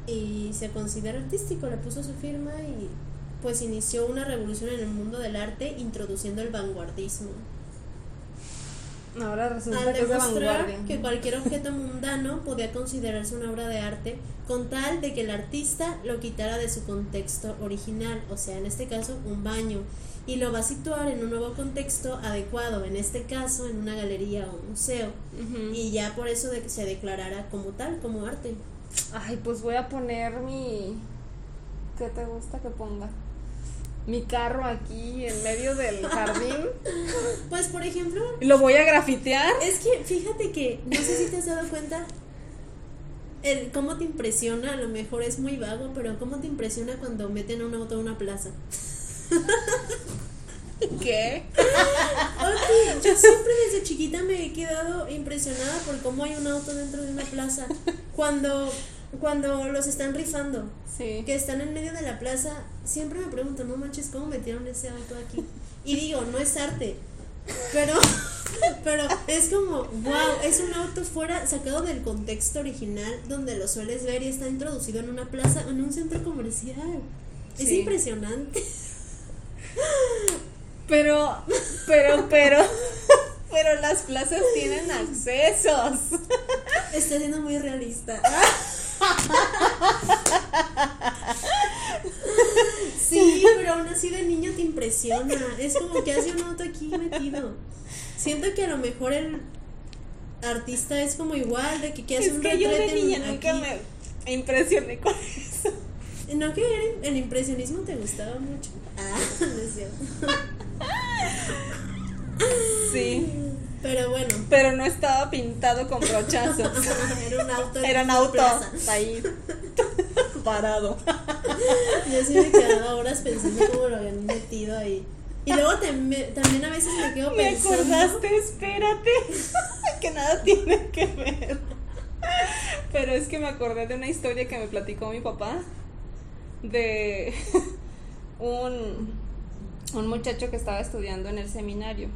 y se considera artístico, le puso su firma y pues inició una revolución en el mundo del arte introduciendo el vanguardismo. Ahora resulta Al que es de demostrar vanguardia. que cualquier objeto mundano podía considerarse una obra de arte con tal de que el artista lo quitara de su contexto original, o sea, en este caso un baño, y lo va a situar en un nuevo contexto adecuado, en este caso en una galería o museo, y ya por eso de que se declarara como tal, como arte. Ay, pues voy a poner mi. ¿Qué te gusta que ponga? Mi carro aquí en medio del jardín. Pues por ejemplo, Lo voy a grafitear. es que fíjate que no sé si te has dado cuenta el cómo te impresiona, a lo mejor es muy vago, pero cómo te impresiona cuando meten un auto a una plaza. ¿Qué? Ok, yo siempre desde chiquita me he quedado impresionada por cómo hay un auto dentro de una plaza. Cuando, cuando los están rifando, Sí. que están en medio de la plaza, siempre me pregunto, no manches, ¿cómo metieron ese auto aquí? Y digo, no es arte, pero, pero es como, wow, es un auto fuera, sacado del contexto original, donde lo sueles ver y está introducido en una plaza, en un centro comercial. Es impresionante. Pero, pero, pero. Pero las plazas tienen accesos. Está siendo muy realista. Sí, pero aún así de niño te impresiona. Es como que hace un auto aquí metido. Siento que a lo mejor el artista es como igual, de que, que hace Es un que yo de retrete niña aquí. nunca me impresioné con eso. ¿No que el, el impresionismo te gustaba mucho? Ah, no es cierto. Sí. Pero bueno, Pero no estaba pintado con brochazos. era un auto. Era un auto plaza. ahí parado. Yo sí me quedaba horas pensando cómo lo habían metido ahí. Y luego tam- también a veces me quedo ¿Me pensando. acordaste? Espérate. que nada tiene que ver. Pero es que me acordé de una historia que me platicó mi papá de un, un muchacho que estaba estudiando en el seminario.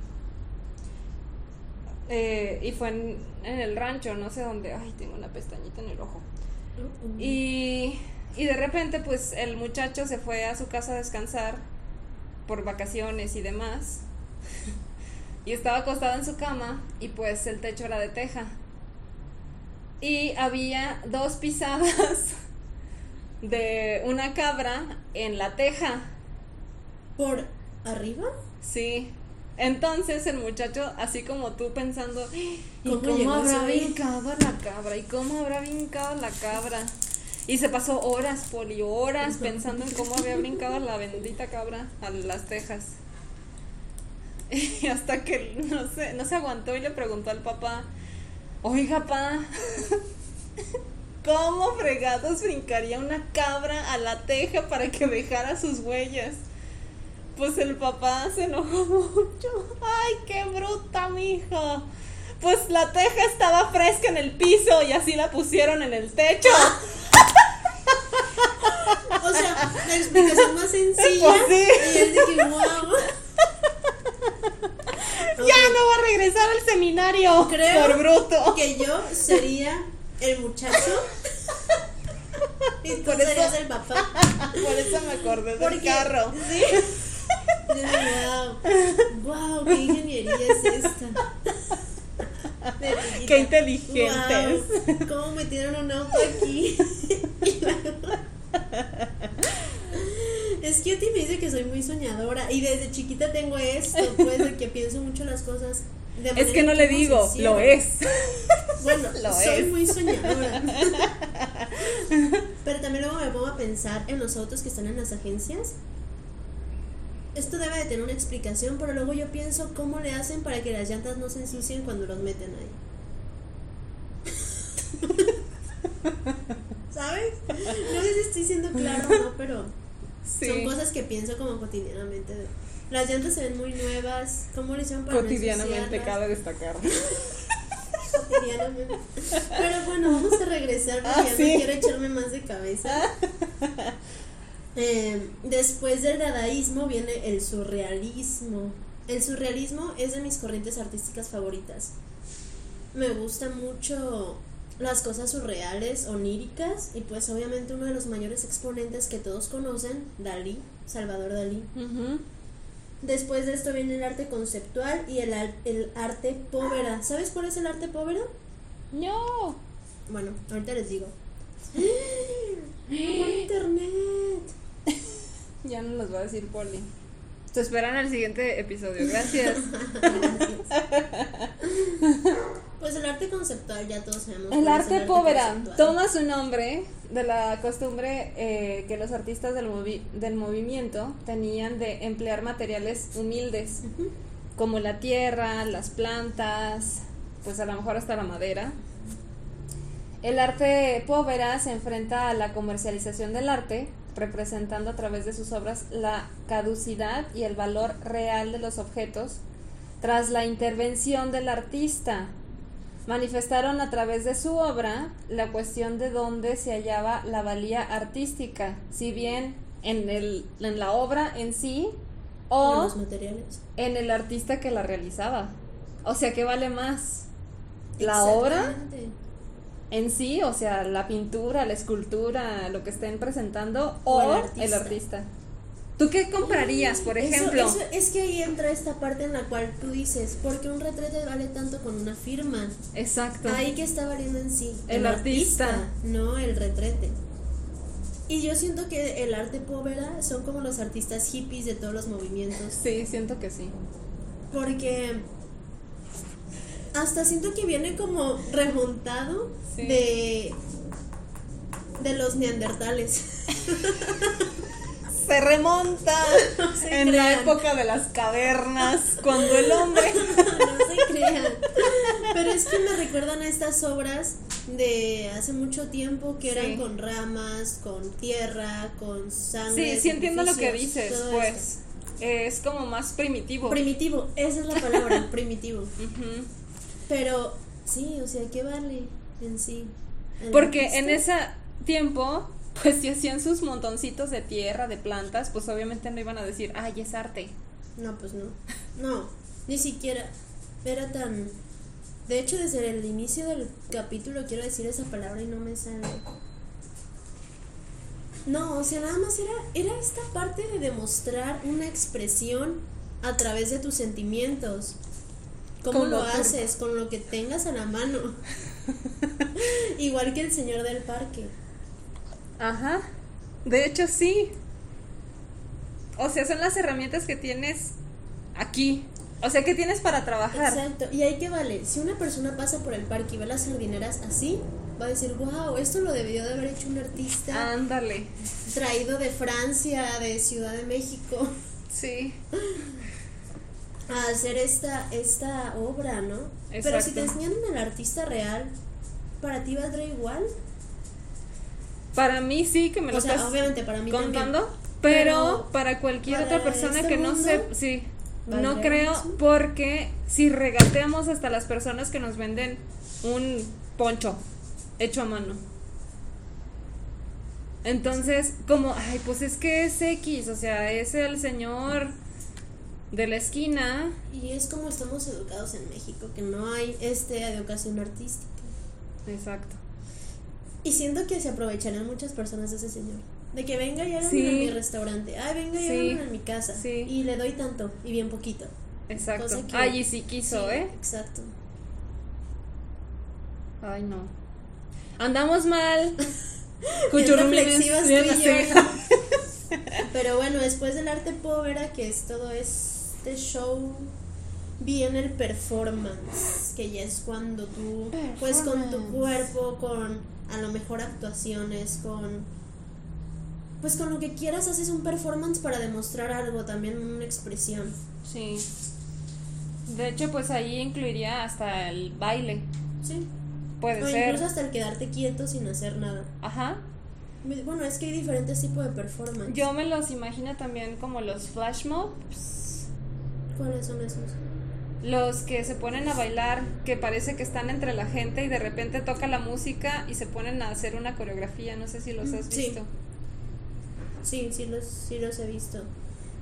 Eh, y fue en, en el rancho, no sé dónde. Ay, tengo una pestañita en el ojo. Uh, uh. Y, y de repente, pues el muchacho se fue a su casa a descansar por vacaciones y demás. Y estaba acostado en su cama y pues el techo era de teja. Y había dos pisadas de una cabra en la teja. ¿Por arriba? Sí. Entonces el muchacho, así como tú pensando, ¿y ¿Cómo habrá ahí? brincado la cabra? ¿Y cómo habrá brincado la cabra? Y se pasó horas, poli, horas pensando en cómo había brincado la bendita cabra a las tejas. Y hasta que no se, no se aguantó y le preguntó al papá, oiga, pa, ¿cómo fregados brincaría una cabra a la teja para que dejara sus huellas? Pues el papá se enojó mucho. ¡Ay, qué bruta, mija! Pues la teja estaba fresca en el piso y así la pusieron en el techo. O sea, la explicación más sencilla. Pues sí. Y él de que, wow. Ya no va a regresar al seminario Creo por bruto. Que yo sería el muchacho. Y tú Por eso- el papá. Por eso me acordé del Porque, carro. Sí. Wow. Wow, qué ingeniería es esta. De. Qué inteligentes. Wow, ¿Cómo metieron un auto aquí? Es que Oti me dice que soy muy soñadora y desde chiquita tengo esto, pues, de que pienso mucho las cosas. De Es que no le digo, lo es. Bueno, Lo soy es. muy soñadora. Pero también luego me pongo a pensar en los autos que están en las agencias. Esto debe de tener una explicación, pero luego yo pienso cómo le hacen para que las llantas no se ensucien cuando los meten ahí. ¿Sabes? No sé si estoy siendo claro o no, pero Sí. son cosas que pienso como cotidianamente. Las llantas se ven muy nuevas. ¿Cómo le hicieron para Cotidianamente cabe destacar. cotidianamente. Pero bueno, vamos a regresar porque Ah, ya sí. no quiero echarme más de cabeza. Eh, después del dadaísmo viene el surrealismo. El surrealismo es de mis corrientes artísticas favoritas. Me gustan mucho las cosas surreales, oníricas, y pues obviamente uno de los mayores exponentes que todos conocen, Dalí, Salvador Dalí. Ujú. Después de esto viene el arte conceptual y el, el arte povera. ¿Sabes cuál es el arte povera? No. Bueno, ahorita les digo. Internet! Ya no nos va a decir Poli. Te esperan el siguiente episodio. Gracias. Pues el arte conceptual ya todos sabemos. El arte povera toma su nombre de la costumbre eh, que los artistas del, movi- del movimiento tenían de emplear materiales humildes, como la tierra, las plantas, pues a lo mejor hasta la madera. El arte povera se enfrenta a la comercialización del arte, representando a través de sus obras la caducidad y el valor real de los objetos tras la intervención del artista. Manifestaron a través de su obra la cuestión de dónde se hallaba la valía artística, si bien en, el, en la obra en sí o los materiales. en el artista que la realizaba. O sea, ¿qué vale más? ¿La obra. En sí? O sea, la pintura, la escultura, lo que estén presentando, O o, el el artista. artista. ¿Tú qué comprarías, por ejemplo? eso- es que ahí entra esta parte en la cual tú dices, porque un retrete vale tanto con una firma. Exacto. Ahí que está valiendo en sí. El artista. No el retrete. Y yo siento que el arte povera son como los artistas hippies de todos los movimientos. Sí, siento que sí. Porque hasta siento que viene como remontado Sí. de de los neandertales. Se remonta en la época de las cavernas, cuando el hombre... no se crean. Pero es que me recuerdan a estas obras de hace mucho tiempo que eran Sí. con ramas, con tierra, con sangre. Sí, sí entiendo lo que dices, pues. Es como más primitivo. Primitivo, esa es la palabra, primitivo. Pero sí, o sea, ¿qué vale en sí? Porque artista? en ese tiempo, pues si hacían sus montoncitos de tierra, de plantas, pues obviamente no iban a decir, ay, es arte. No, pues no. No, ni siquiera era tan... De hecho, desde el inicio del capítulo quiero decir esa palabra y no me sale. No, o sea, nada más era, era esta parte de demostrar una expresión a través de tus sentimientos. ¿Cómo Como lo haces? Con lo que tengas a la mano. Igual que el señor del parque. Ajá. De hecho, sí. O sea, son las herramientas que tienes aquí. O sea, que tienes para trabajar. Exacto. Y ahí que vale, si una persona pasa por el parque y ve las jardineras así, va a decir, wow, esto lo debió de haber hecho un artista Ándale. traído de Francia, de Ciudad de México. Sí. a hacer esta, esta obra, ¿no? Pero si te enseñan al artista real, ¿para ti valdrá igual? Para mí sí, que me lo estás obviamente para mí contando, pero, para cualquier otra persona este que no se... Sí, no creo porque si regateamos hasta las personas que nos venden un poncho hecho a mano. Entonces, como, ay, pues es que es X, o sea, es el señor de la esquina. Y es como estamos educados en México, que no hay este educación artística. Exacto. Y siento que se aprovecharán muchas personas de ese señor. De que venga y háganlo en mi restaurante. Ay, venga y sí. en mi casa. Y le doy tanto y bien poquito. Exacto. Ay, y sí quiso, ¿eh? Exacto. Ay, no. Andamos mal. reflexivas Pero bueno, después del arte povera, que es todo este show, viene el performance, que ya es cuando tú, pues con tu cuerpo, con a lo mejor actuaciones, con pues con lo que quieras haces un performance para demostrar algo, también una expresión. Sí. De hecho, pues ahí incluiría hasta el baile. Sí. Puede o incluso hasta el quedarte quieto sin hacer nada. Ajá. Bueno, es que hay diferentes tipos de performance. Yo me los imagino también como los flash mobs. ¿Cuáles son esos? Los que se ponen a bailar, que parece que están entre la gente y de repente toca la música y se ponen a hacer una coreografía. No sé si los has visto. Sí, sí los, sí los he visto.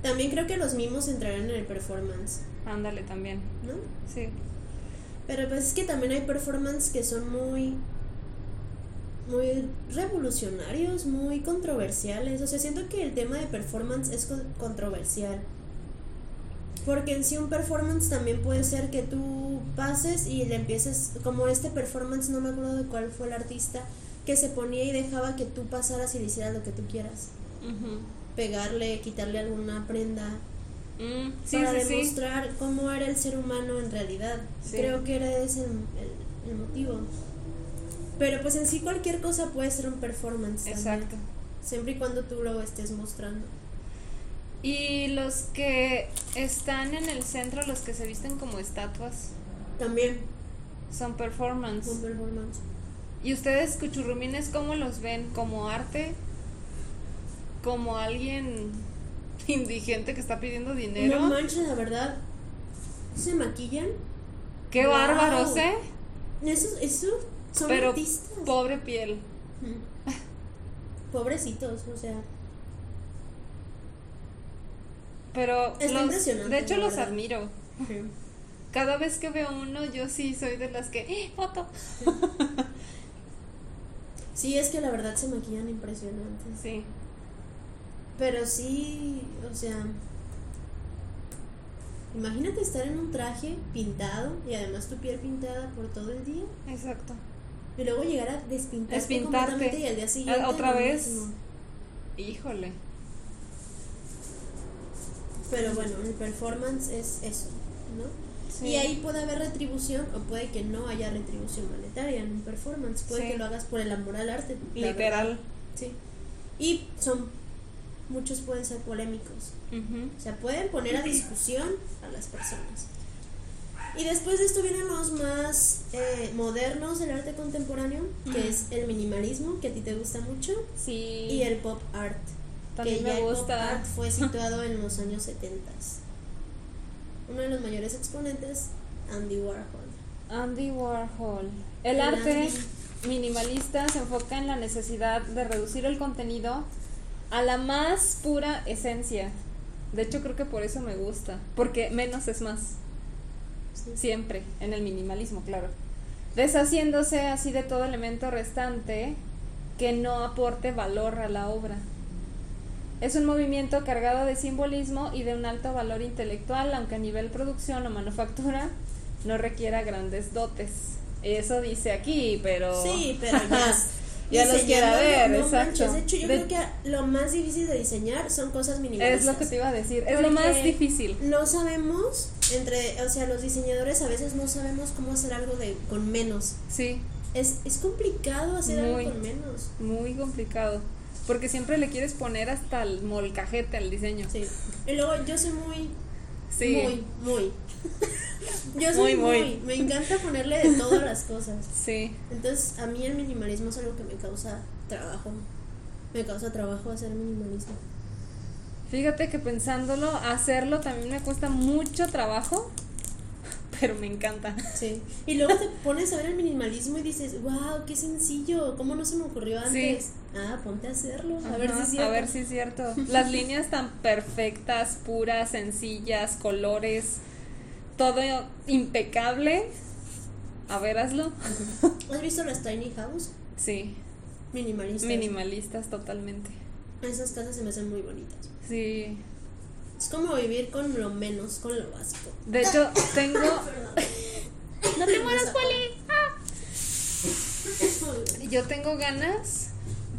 También creo que los mismos entrarán en el performance. Ándale, también. ¿No? Sí. Pero pues es que también hay performance que son muy muy revolucionarios, muy controversiales. O sea, siento que el tema de performance es controversial. Porque en sí un performance también puede ser que tú pases y le empieces, como este performance, no me acuerdo de cuál fue el artista, que se ponía y dejaba que tú pasaras y le hicieras lo que tú quieras. Pegarle, quitarle alguna prenda. Mm, para demostrar cómo era el ser humano en realidad. Creo que era ese el, motivo. Pero pues en sí cualquier cosa puede ser un performance. Exacto. siempre y cuando tú lo estés mostrando. Y los que están en el centro, los que se visten como estatuas. También. Son performance. Son performance. ¿Y ustedes, cuchurrumines, cómo los ven? ¿Como arte? ¿Como alguien indigente que está pidiendo dinero? No manches, la verdad. ¿Se maquillan? ¡Qué bárbaros, eh! Eso, eso son Pero artistas. Pobre piel. Pobrecitos, o sea. Pero de hecho los admiro. Cada vez que veo uno, yo sí soy de las que, ¡Eh, foto. Sí. es que la verdad se maquillan impresionantes. Sí. Pero sí, o sea, imagínate estar en un traje pintado y además tu piel pintada por todo el día. Exacto. Y luego llegar a despintarte, despintarte. y al día siguiente. Otra vez. Híjole. Pero bueno, el performance es eso, ¿no? Y ahí puede haber retribución o puede que no haya retribución monetaria en un performance. Puede que lo hagas por el amor al arte. Literal. Sí. Y son, muchos pueden ser polémicos. O sea, pueden poner a discusión a las personas. Y después de esto vienen los más eh, modernos del arte contemporáneo, que es el minimalismo, que a ti te gusta mucho, sí. y el pop art que me gusta. fue situado en los años 70. Uno de los mayores exponentes, Andy Warhol. Andy Warhol. El, arte minimalista se enfoca en la necesidad de reducir el contenido a la más pura esencia. De hecho, creo que por eso me gusta, porque menos es más. Siempre, en el minimalismo, claro. Deshaciéndose así de todo elemento restante que no aporte valor a la obra. Es un movimiento cargado de simbolismo y de un alto valor intelectual, aunque a nivel producción o manufactura no requiera grandes dotes. Eso dice aquí, pero... Sí, pero ya... ya los quiera ver, exacto. De hecho, yo creo que lo más difícil de diseñar son cosas minimalistas. Es lo que te iba a decir, es lo más difícil. No sabemos, entre, o sea, los diseñadores a veces no sabemos cómo hacer algo de con menos. Sí. Es, es complicado hacer algo con menos. Muy complicado. Porque siempre le quieres poner hasta el molcajete al diseño. Sí. Y luego yo soy muy Sí. Muy, muy. Yo soy Muy, muy, muy. Me encanta ponerle de todo a las cosas. Sí. Entonces, a mí el minimalismo es algo que me causa trabajo. Me causa trabajo hacer minimalismo. Fíjate que pensándolo, hacerlo también me cuesta mucho trabajo, pero me encanta. Sí. Y luego te pones a ver el minimalismo y dices, wow, qué sencillo, ¿cómo no se me ocurrió antes? Ah, ponte a hacerlo, a ver si es cierto. A ver si es cierto. Las líneas tan perfectas, puras, sencillas, colores, todo impecable. A ver, hazlo. ¿Has visto las tiny house? Sí, Minimalistas. minimalistas totalmente. Esas casas se me hacen muy bonitas. Sí. Es como vivir con lo menos, con lo básico. De hecho, tengo... No te mueras, Poli. Yo tengo ganas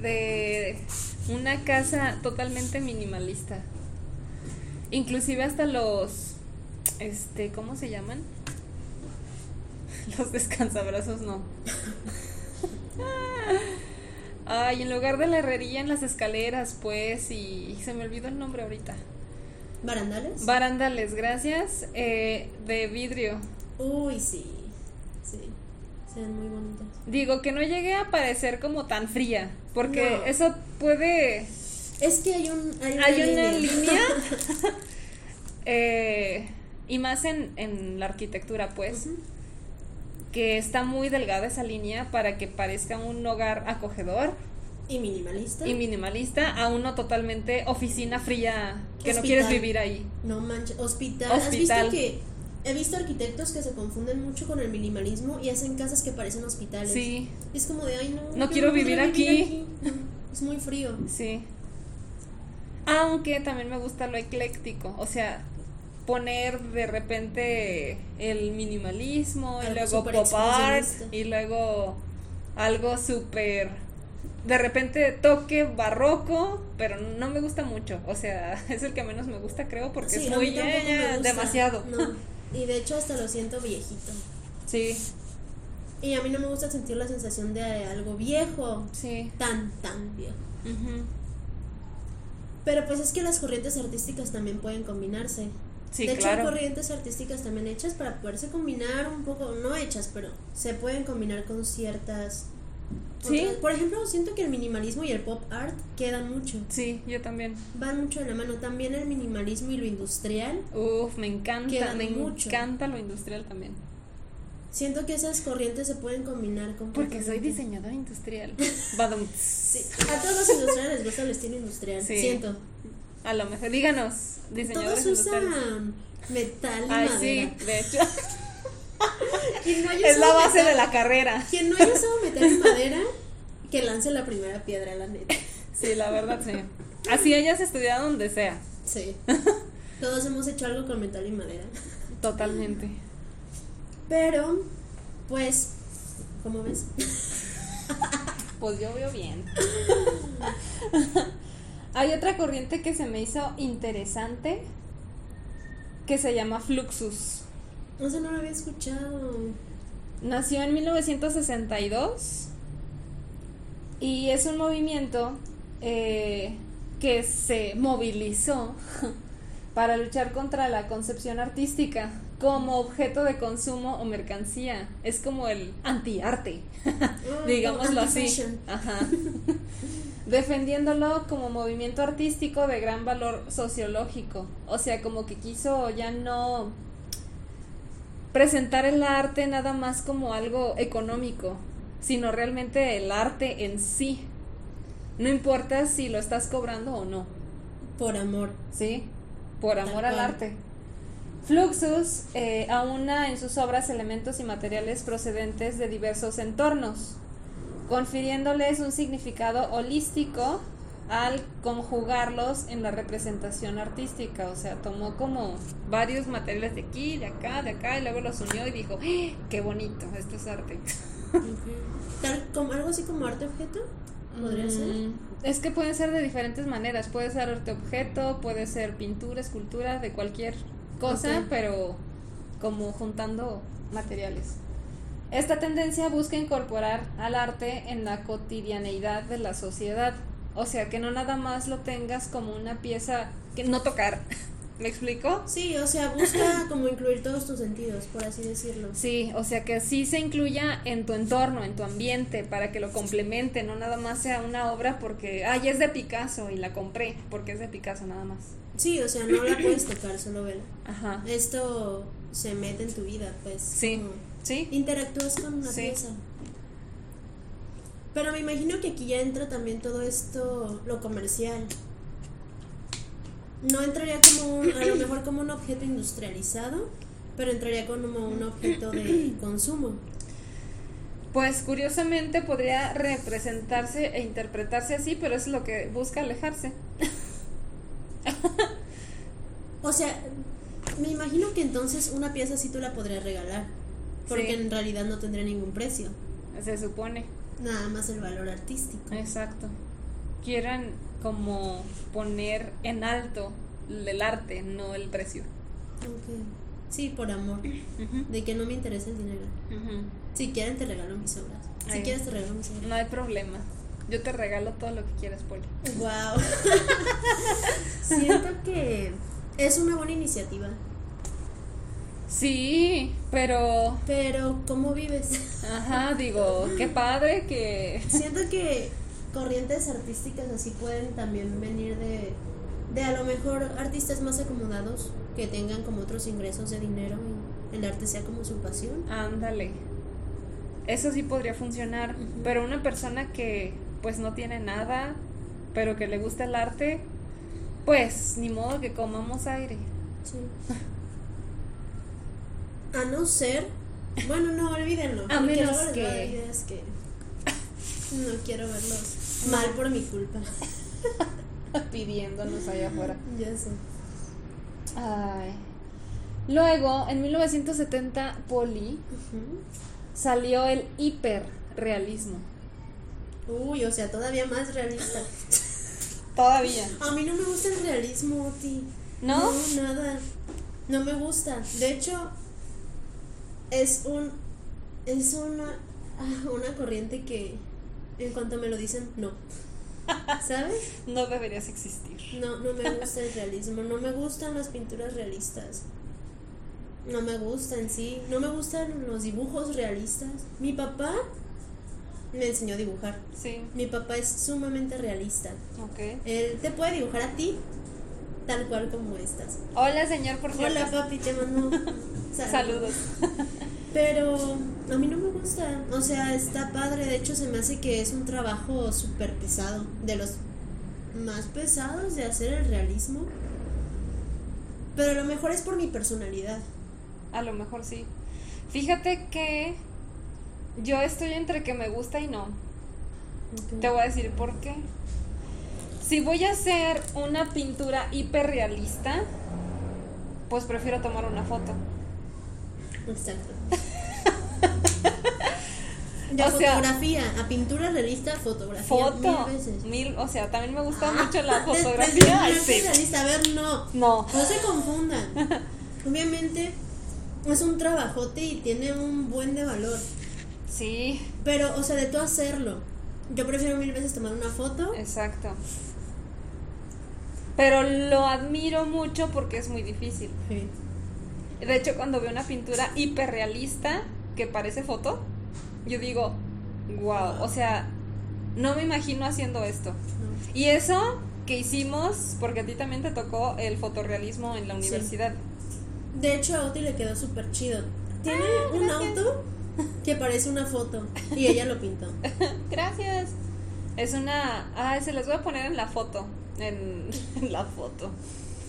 de una casa totalmente minimalista. Inclusive hasta los este, ¿cómo se llaman? Los descansabrazos no. Ay, en lugar de la herrería en las escaleras, pues, y se me olvidó el nombre ahorita. ¿Barandales? Barandales, gracias, eh, de vidrio. Uy, sí. Sí. Se ven muy bonitas. Digo que no llegue a parecer como tan fría, porque No. eso puede Es que hay un hay una, hay una línea eh, y más en, en la arquitectura pues que está muy delgada esa línea para que parezca un hogar acogedor y minimalista. y minimalista a uno totalmente oficina fría que no Hospital. quieres vivir ahí no manches, hospital. Hospital. ¿Has visto que he visto arquitectos que se confunden mucho con el minimalismo y hacen casas que parecen hospitales? sí Y es como de, ay, no. No quiero vivir aquí". No, es muy frío. sí aunque también me gusta lo ecléctico o sea poner de repente el minimalismo y luego pop art y luego algo súper de repente toque barroco pero no me gusta mucho o sea es el que menos me gusta creo porque Sí, es muy demasiado No. Y de hecho hasta lo siento viejito. sí Y a mí no me gusta sentir la sensación de algo viejo, sí tan, tan viejo. Pero pues es que las corrientes artísticas también pueden combinarse. sí de hecho, claro hay corrientes artísticas también hechas para poderse combinar un poco, no hechas, pero se pueden combinar con ciertas. Sí. Por ejemplo, siento que el minimalismo y el pop art quedan mucho. sí yo también Van mucho de la mano. También el minimalismo y lo industrial. Uf, me encanta, me mucho. encanta lo industrial también. Siento que esas corrientes se pueden combinar con. Porque soy diseñadora industrial. Badum. Sí. A todos los industriales les gusta el estilo industrial. Sí. Siento. A lo mejor, díganos, diseñadores Todos industriales. usan metal y Ay, madera. sí, de hecho. Quien no haya es la base de la carrera. Quien no haya usado metal y madera, que lance la primera piedra, la neta. Sí, la verdad, sí. Así hayas estudiado donde sea. Sí. Todos hemos hecho algo con metal y madera. Totalmente. Pero, pues, ¿cómo ves? Pues yo veo bien. Hay otra corriente que se me hizo interesante que se llama Fluxus. No sé, no lo había escuchado. Nació en 1962 y es un movimiento eh, que se movilizó para luchar contra la concepción artística como objeto de consumo o mercancía. Es como el antiarte, Oh, digámoslo así. Ajá. Defendiéndolo como movimiento artístico de gran valor sociológico. O sea, como que quiso ya no presentar el arte nada más como algo económico, sino realmente el arte en sí. No importa si lo estás cobrando o no, Por amor. ¿sí? Por amor al arte. Fluxus eh, aúna en sus obras elementos y materiales procedentes de diversos entornos, confiriéndoles un significado holístico al conjugarlos en la representación artística. O sea, tomó como varios materiales de aquí, de acá, de acá, y luego los unió y dijo, ¡Ah! ¡qué bonito! Esto es arte. Como algo así como arte objeto. Podría ser. Mm, Es que pueden ser de diferentes maneras. Puede ser arte objeto, puede ser pintura, escultura, de cualquier cosa, pero como juntando materiales. Esta tendencia busca incorporar al arte en la cotidianeidad de la sociedad. O sea, que no nada más lo tengas como una pieza que no tocar, ¿Me explico? Sí, o sea, busca como incluir todos tus sentidos, por así decirlo. Sí, o sea que sí se incluya en tu entorno, en tu ambiente, para que lo complemente, no nada más sea una obra porque, ay, es de Picasso y la compré porque es de Picasso nada más. Sí, o sea, no la puedes tocar, solo vela. Ajá. Esto se mete en tu vida, pues. Sí, como sí. Interactúas con una Sí. pieza. Pero me imagino que aquí ya entra también todo esto, lo comercial. No entraría como un, a lo mejor como un objeto industrializado, pero entraría como un objeto de consumo. Pues curiosamente podría representarse e interpretarse así, pero es lo que busca alejarse. O sea, me imagino que entonces una pieza sí tú la podrías regalar, porque Sí. en realidad no tendría ningún precio, Se supone. Nada más el valor artístico. Exacto. Quieran como poner en alto el arte, no el precio. Ok. Sí, por amor, de que no me interesa el dinero. Si quieren te regalo mis obras. Si Ay. quieres te regalo mis obras. No hay problema. Yo te regalo todo lo que quieras, Poli. Wow. Siento que es una buena iniciativa, Sí, pero. pero ¿cómo vives? Ajá, digo, qué padre que. Siento que corrientes artísticas así pueden también venir de, de a lo mejor artistas más acomodados que tengan como otros ingresos de dinero y el arte sea como su pasión. Ándale. Eso sí podría funcionar. Pero una persona que pues no tiene nada, pero que le gusta el arte, pues ni modo que comamos aire. Sí. A no ser, bueno, no, olvídenlo. A menos que- ideas que no quiero verlos mal por mi culpa. Pidiéndonos allá afuera. Ya sé. Ay. Luego, en 1970, Poli Ujú. salió el hiperrealismo. Uy, o sea, todavía más realista. Todavía. A mí no me gusta el realismo, Oti. ¿No? No, nada. No me gusta. De hecho, es un. Es una. ah, Una corriente que. En cuanto me lo dicen, no. ¿Sabes? No deberías existir. No, no me gusta el realismo. No me gustan las pinturas realistas. No me gustan, sí. No me gustan los dibujos realistas. Mi papá me enseñó a dibujar. Sí, Mi papá es sumamente realista. ok. Él te puede dibujar a ti tal cual como estás. Hola, señor, por Hola cierto. papi, te mando Saludos. Pero a mí no me gusta. O sea, está padre. De hecho, se me hace que es un trabajo súper pesado. De los más pesados de hacer el realismo. Pero a lo mejor es por mi personalidad. A lo mejor sí. Fíjate que yo estoy entre que me gusta y no. Te voy a decir por qué. Si voy a hacer una pintura hiperrealista, pues prefiero tomar una foto. Exacto. De O sea- fotografía a pintura realista, fotografía Foto. mil veces. Mil, o sea, también me gusta Ah, mucho la de fotografía. Sí. realista, a ver, no. No. No se confundan. Obviamente es un trabajote y tiene un buen de valor. Sí, Pero, o sea, de tú hacerlo. Yo prefiero mil veces tomar una foto. exacto. Pero lo admiro mucho porque es muy difícil. Sí. De hecho, cuando veo una pintura hiperrealista que parece foto, yo digo, wow, o sea, no me imagino haciendo esto. No. Y eso que hicimos, porque a ti también te tocó el fotorrealismo en la Sí. universidad. De hecho, a Oti le quedó súper chido. Tiene Ah, un auto que parece una foto y ella lo pintó. Gracias. Es una... Ah, se las voy a poner en la foto. En, en la foto.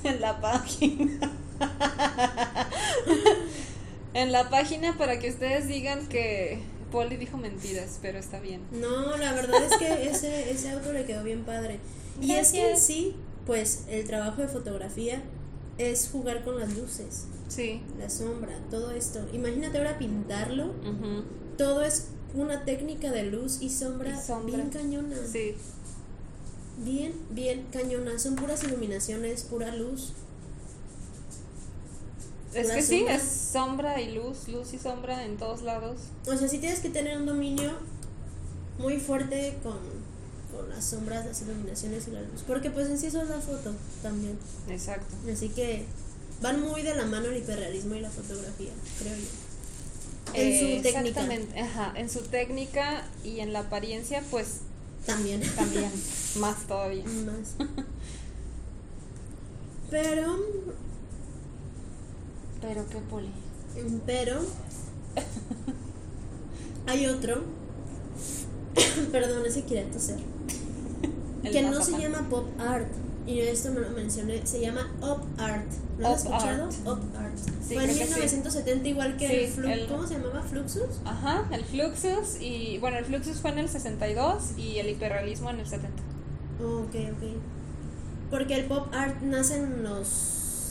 En la página. en la página para que ustedes digan que Polly dijo mentiras, pero está bien. No, la verdad es que ese, ese auto le quedó bien padre. Y es que en sí, pues el trabajo de fotografía es jugar con las luces, Sí. la sombra, todo esto. Imagínate ahora pintarlo. Todo es una técnica de luz y sombra, Y sombra. bien cañona. Sí. Bien, bien cañona. Son puras iluminaciones, pura luz. Es que sí, es sombra y luz, luz y sombra en todos lados. O sea, sí tienes que tener un dominio muy fuerte con, con las sombras, las iluminaciones y la luz. Porque pues en sí eso es la foto también. Exacto. Así que van muy de la mano el hiperrealismo y la fotografía, creo yo. En su técnica. Exactamente, ajá, en su técnica y en la apariencia, pues También. también, más todavía. Más. Pero, Pero qué poli. pero, hay otro, perdón, ese quiere toser, que no se llama pop art, y esto no lo mencioné, se llama op art. ¿Lo has Op escuchado? art. Op art. Sí, Fue en creo que sí. 1970 igual que Sí, el- ¿cómo se llamaba? Fluxus. Ajá, el Fluxus y bueno, el Fluxus fue en el 62 y el hiperrealismo en el 70. Oh, ok, ok. Porque el pop art nace en los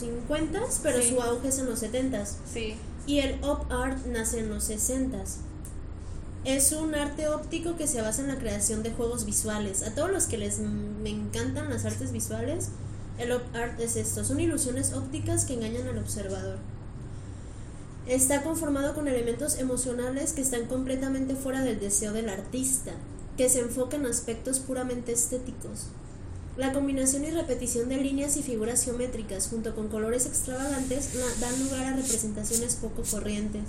50, pero Sí. su auge es en los 70. Sí, Y el op art nace en los 60. Es un arte óptico que se basa en la creación de juegos visuales. A todos los que les me encantan las artes visuales, el op art es esto, son ilusiones ópticas que engañan al observador. Está conformado con elementos emocionales que están completamente fuera del deseo del artista, que se enfoca en aspectos puramente estéticos. La combinación y repetición de líneas y figuras geométricas junto con colores extravagantes dan lugar a representaciones poco corrientes.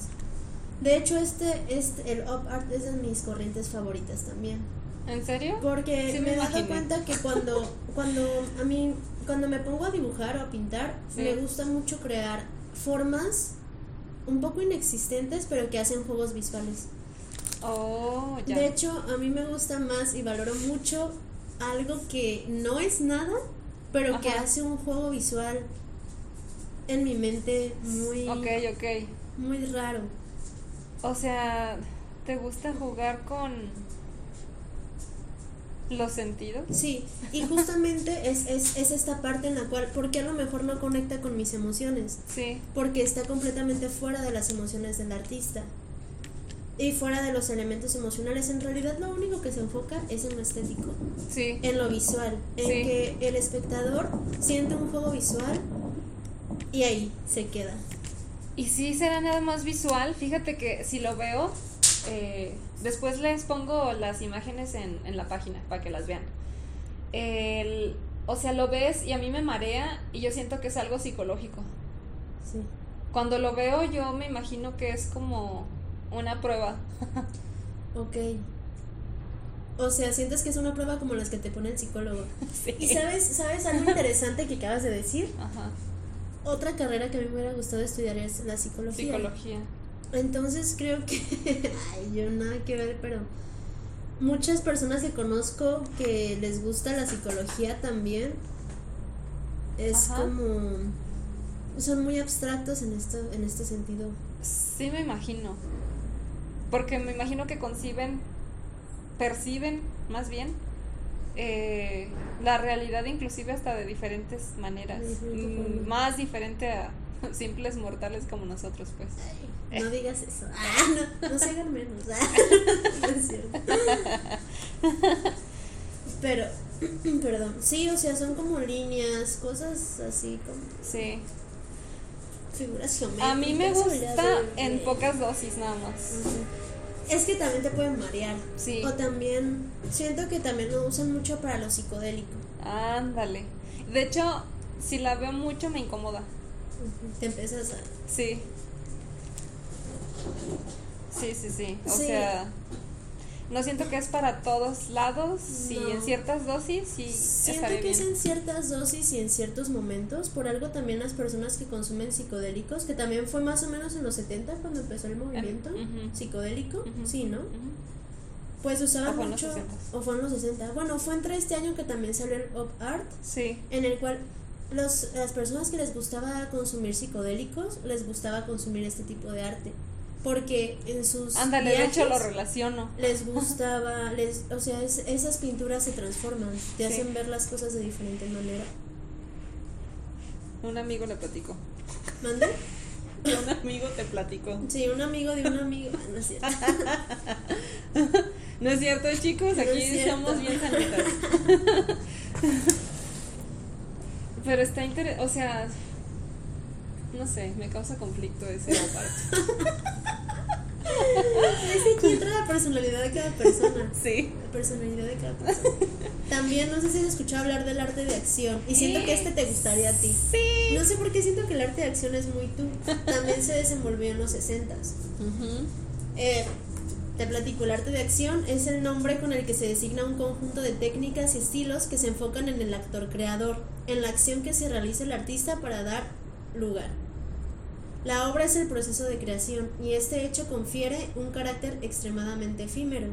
De hecho, este, este el op art es de mis corrientes favoritas también. ¿en serio? Porque Sí, me, me he dado cuenta que cuando, cuando a mí, cuando me pongo a dibujar o a pintar, Sí. me gusta mucho crear formas un poco inexistentes, pero que hacen juegos visuales. Oh, ya. De hecho, a mí me gusta más y valoro mucho algo que no es nada, pero que hace un juego visual en mi mente muy, Ok, ok. muy raro. O sea, ¿te gusta jugar con los sentidos? Sí, y justamente es, es, es esta parte en la cual, porque a lo mejor no conecta con mis emociones, Sí, porque está completamente fuera de las emociones del artista y fuera de los elementos emocionales. En realidad lo único que se enfoca es en lo estético. sí. en lo visual, en Sí. que el espectador siente un juego visual y ahí se queda. Y sí será nada más visual. Fíjate que si lo veo, eh, después les pongo las imágenes en, en la página para que las vean. El- o sea, lo ves y a mí me marea y yo siento que es algo psicológico. Sí. Cuando lo veo yo me imagino que es como una prueba. Ok. O sea, sientes que es una prueba como las que te pone el psicólogo. Sí. Y sabes, sabes algo interesante que acabas de decir. Ajá. Otra carrera que a mí me hubiera gustado estudiar es la psicología. Psicología. Entonces creo que, ay, yo nada que ver, pero muchas personas que conozco que les gusta la psicología también es Ajá. como son muy abstractos en esto en este sentido. Sí me imagino. Porque me imagino que conciben, perciben más bien eh, la realidad inclusive hasta de diferentes maneras. Mm. Más diferente a simples mortales como nosotros, pues. No digas eso. Ah, no, no se hagan menos. Ah, no es cierto. Pero, perdón. Sí, o sea, son como líneas, cosas así como Sí. figuras geométricas. A mí me gusta en pocas dosis nada más. Ujú. Es que también te pueden marear. Sí. O también, siento que también lo usan mucho para lo psicodélico. Ándale. De hecho, si la veo mucho me incomoda. Te empiezas a... Sí. Sí, sí, sí. O Sí. sea, no siento que es para todos lados. Sí, No. en ciertas dosis sí Siento que es en ciertas dosis y en ciertos momentos. Por algo también las personas que consumen psicodélicos, que también fue más o menos en los 70 cuando empezó el movimiento ujú. psicodélico, sí, ¿no? Pues usaba O fue en los mucho... 60. o fue en los 60. Bueno, fue entre este año que también salió el Op Art, Sí, en el cual los, las personas que les gustaba consumir psicodélicos, les gustaba consumir este tipo de arte. Porque en sus ándale, de hecho lo relaciono. les gustaba, les, o sea, es- esas pinturas se transforman, te Sí. hacen ver las cosas de diferente manera. Un amigo le platicó. ¿Mande? Un amigo te platicó. Sí, un amigo de un amigo. Ah, no es cierto. ¿No es cierto, chicos? No Aquí es cierto. somos bien sanitas. Pero está interesante, o sea, no sé, me causa conflicto ese aparte. Es aquí entra la personalidad de cada persona. Sí. La personalidad de cada persona. También no sé si has escuchado hablar del arte de acción y siento que este te gustaría a ti. Sí. No sé por qué siento que el arte de acción es muy tú. También se desenvolvió en los 60 Ujú. Eh, te platico, el arte de acción es el nombre con el que se designa un conjunto de técnicas y estilos que se enfocan en el actor creador, en la acción que se realiza el artista para dar lugar. La obra es el proceso de creación y este hecho confiere un carácter extremadamente efímero.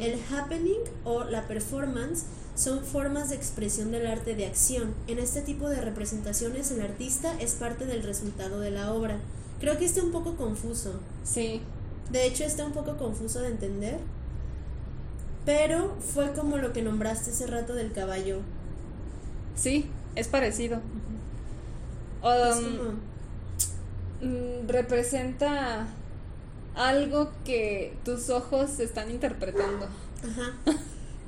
El happening o la performance son formas de expresión del arte de acción. En este tipo de representaciones el artista es parte del resultado de la obra. Creo que está un poco confuso. Sí. De hecho está un poco confuso de entender. Pero fue como lo que nombraste hace rato del caballo. Sí, es parecido. Um, como, mm, representa algo que tus ojos están interpretando. ajá.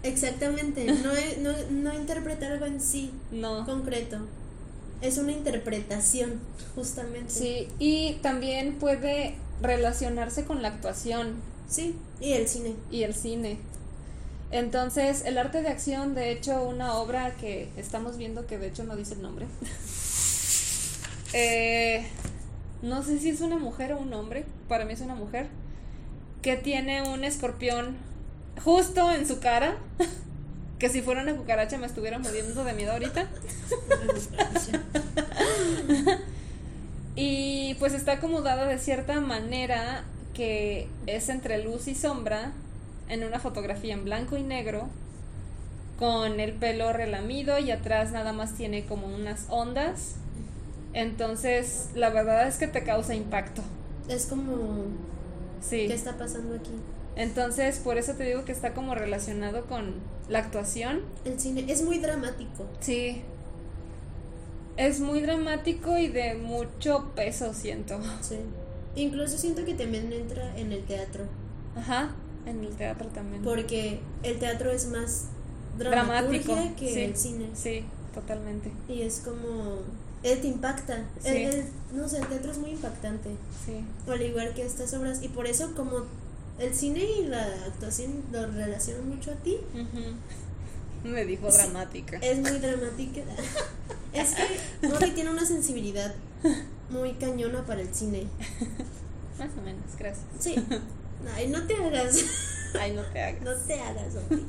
Exactamente. No, no, no interpreta algo en sí No. concreto. Es una interpretación, justamente. Sí, y también puede relacionarse con la actuación Sí, y el cine. y el cine. Entonces, el arte de acción, de hecho, una obra que estamos viendo que de hecho no dice el nombre. Eh, no sé si es una mujer o un hombre, para mí es una mujer, que tiene un escorpión justo en su cara, que si fuera una cucaracha me estuviera muriendo de miedo ahorita. Y pues está acomodada de cierta manera que es entre luz y sombra en una fotografía en blanco y negro con el pelo relamido y atrás nada más tiene como unas ondas. Entonces, la verdad es que te causa impacto. Es como, Sí. ¿qué está pasando aquí? Entonces, por eso te digo que está como relacionado con la actuación. El cine es muy dramático. Sí. Es muy dramático y de mucho peso, siento. Sí. Incluso siento que también entra en el teatro. Ajá, en el teatro también. Porque el teatro es más Dramático, que sí. el cine. Sí, totalmente. Y es como. Él te impacta. Sí. No sé, el teatro es muy impactante. Sí. Al igual que estas obras. Y por eso, como el cine y la actuación lo relacionan mucho a ti, Me dijo Sí. dramática. es muy dramática. es que Mori tiene una sensibilidad muy cañona para el cine. Más o menos, gracias. Sí. Ay, no te hagas. Ay, no te hagas. No te hagas, Oti.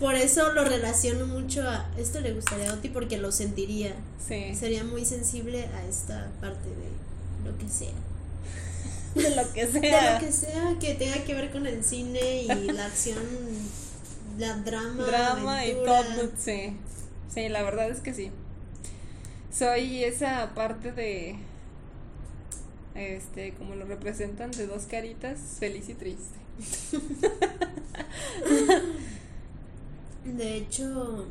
Por eso lo relaciono mucho a esto le gustaría a Oti porque lo sentiría. Sí. Sería muy sensible a esta parte de lo que sea. De lo que De sea. lo que sea que tenga que ver con el cine y la acción, la drama, Drama y aventura. todo. Sí. Sí, la verdad es que sí. Soy esa parte de. Este, como lo representan, de dos caritas, feliz y triste. De hecho,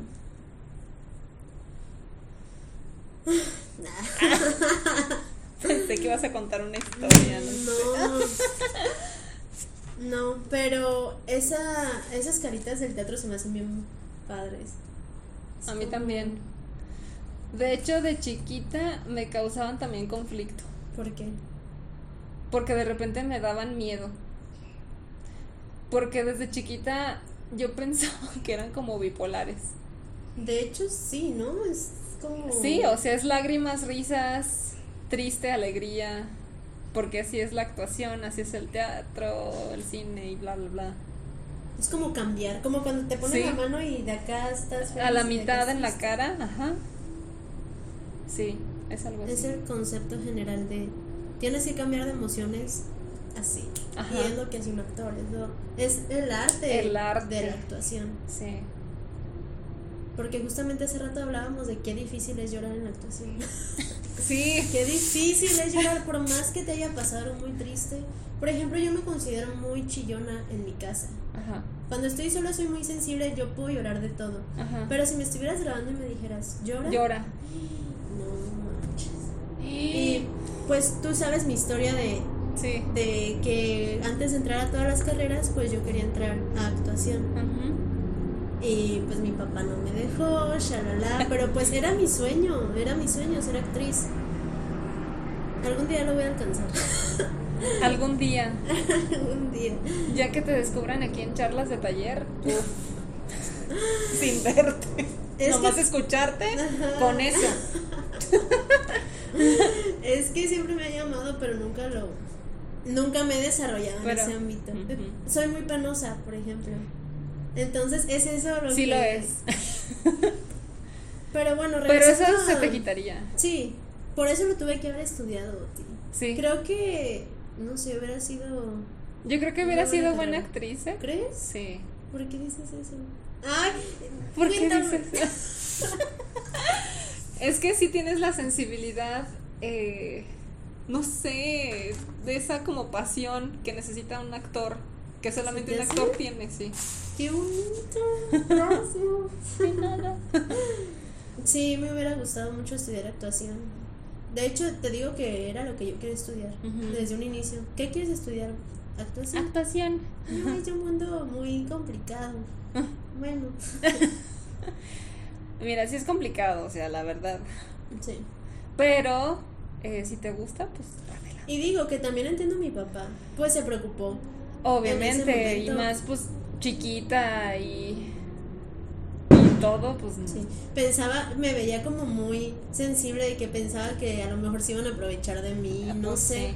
Pensé que ibas a contar una historia, ¿no? no. No, pero esa, esas caritas del teatro se me hacen bien padres. Es A mí también. De hecho, de chiquita me causaban también conflicto. ¿Por qué? Porque de repente me daban miedo. Porque desde chiquita yo pensaba que eran como bipolares. De hecho, sí, ¿no? Es como. Sí, o sea, es lágrimas, risas, triste, alegría. Porque así es la actuación, así es el teatro, el cine y bla, bla, bla. Es como cambiar, como cuando te ponen Sí. la mano y de acá estás. A la mitad en la cara, ajá. Sí, es algo así. Es el concepto general de. Tienes que cambiar de emociones así. Ajá. Y es lo que hace un actor. Es, lo- es el arte, El arte. de la actuación. Sí. Porque justamente hace rato hablábamos de qué difícil es llorar en la actuación. Sí. Qué difícil es llorar por más que te haya pasado algo muy triste. Por ejemplo, yo me considero muy chillona en mi casa. Ajá. Cuando estoy sola soy muy sensible, yo puedo llorar de todo. Ajá. Pero si me estuvieras grabando y me dijeras, ¿llora? Llora. No manches. Y pues tú sabes mi historia de, Sí. de que antes de entrar a todas las carreras, pues yo quería entrar a actuación. Y pues mi papá no me dejó, shalala, pero pues era mi sueño, era mi sueño ser actriz. Algún día lo voy a alcanzar. Algún día, Algún día. ya que te descubran aquí en charlas de taller, sin verte, Es nomás que- escucharte Ajá. con eso. Es que siempre me ha llamado, pero nunca lo. Nunca me he desarrollado Pero- en ese ámbito. Soy muy penosa, por ejemplo. Entonces, es eso lo Sí que. lo es. Pero bueno, Pero eso se te quitaría. Sí, por eso lo tuve que haber estudiado, Oti. Sí. Creo que. No sé, hubiera sido. Yo creo que hubiera sido buena actriz, ¿eh? ¿Crees? Sí. ¿Por qué dices eso? Ay, ¿Por qué cuéntame. dices eso? Es que sí tienes la sensibilidad, eh, no sé, de esa como pasión que necesita un actor, que solamente te un actor tiene, sí. Qué bonito. Gracias. Sí, nada. Sí, me hubiera gustado mucho estudiar actuación. De hecho, te digo que era lo que yo quería estudiar desde un inicio. ¿Qué quieres estudiar? ¿Actuación? Actuación. No, es un mundo muy complicado. Bueno, Mira, sí es complicado, o sea, la verdad. sí. Pero eh, si te gusta, pues adelante. Y digo que también entiendo a mi papá, pues se preocupó. Obviamente, y más pues chiquita y, y todo, pues Sí. Pensaba, me veía como muy sensible de que pensaba que a lo mejor se iban a aprovechar de mí, no Pues, sé. sí.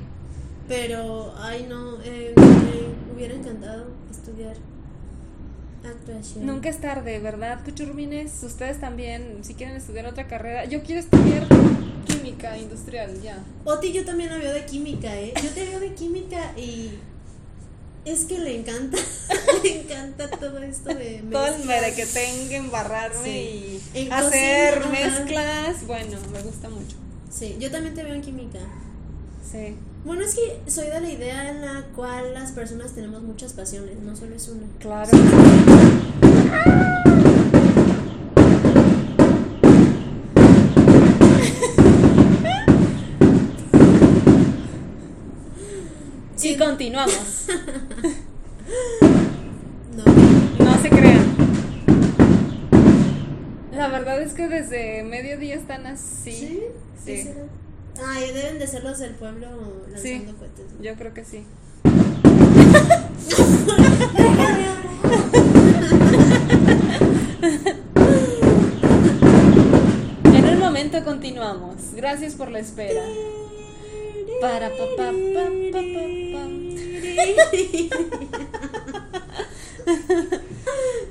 Pero, ay no, eh, me hubiera encantado estudiar actuación. Nunca es tarde, ¿verdad, Cuchurrumines? Ustedes también, si quieren estudiar otra carrera. Yo quiero estudiar química industrial, ya. Oti, yo también la veo de química, ¿eh? Yo te veo de química y es que le encanta, le encanta todo esto de Todo el mezclas. merequetengue, embarrarme Sí. y En hacer cocina, ajá. mezclas. Bueno, me gusta mucho. Sí, yo también te veo en química. Sí. Bueno, es que soy de la idea en la cual las personas tenemos muchas pasiones, no solo es una. Claro. Y continuamos. No. No se crean. La verdad es que desde mediodía están así. ¿Sí? Sí. será? Ay, deben de ser los del pueblo lanzando Sí. cohetes. ¿no? Yo creo que sí. En un momento continuamos. Gracias por la espera. Para pa pa pa pa pa pa.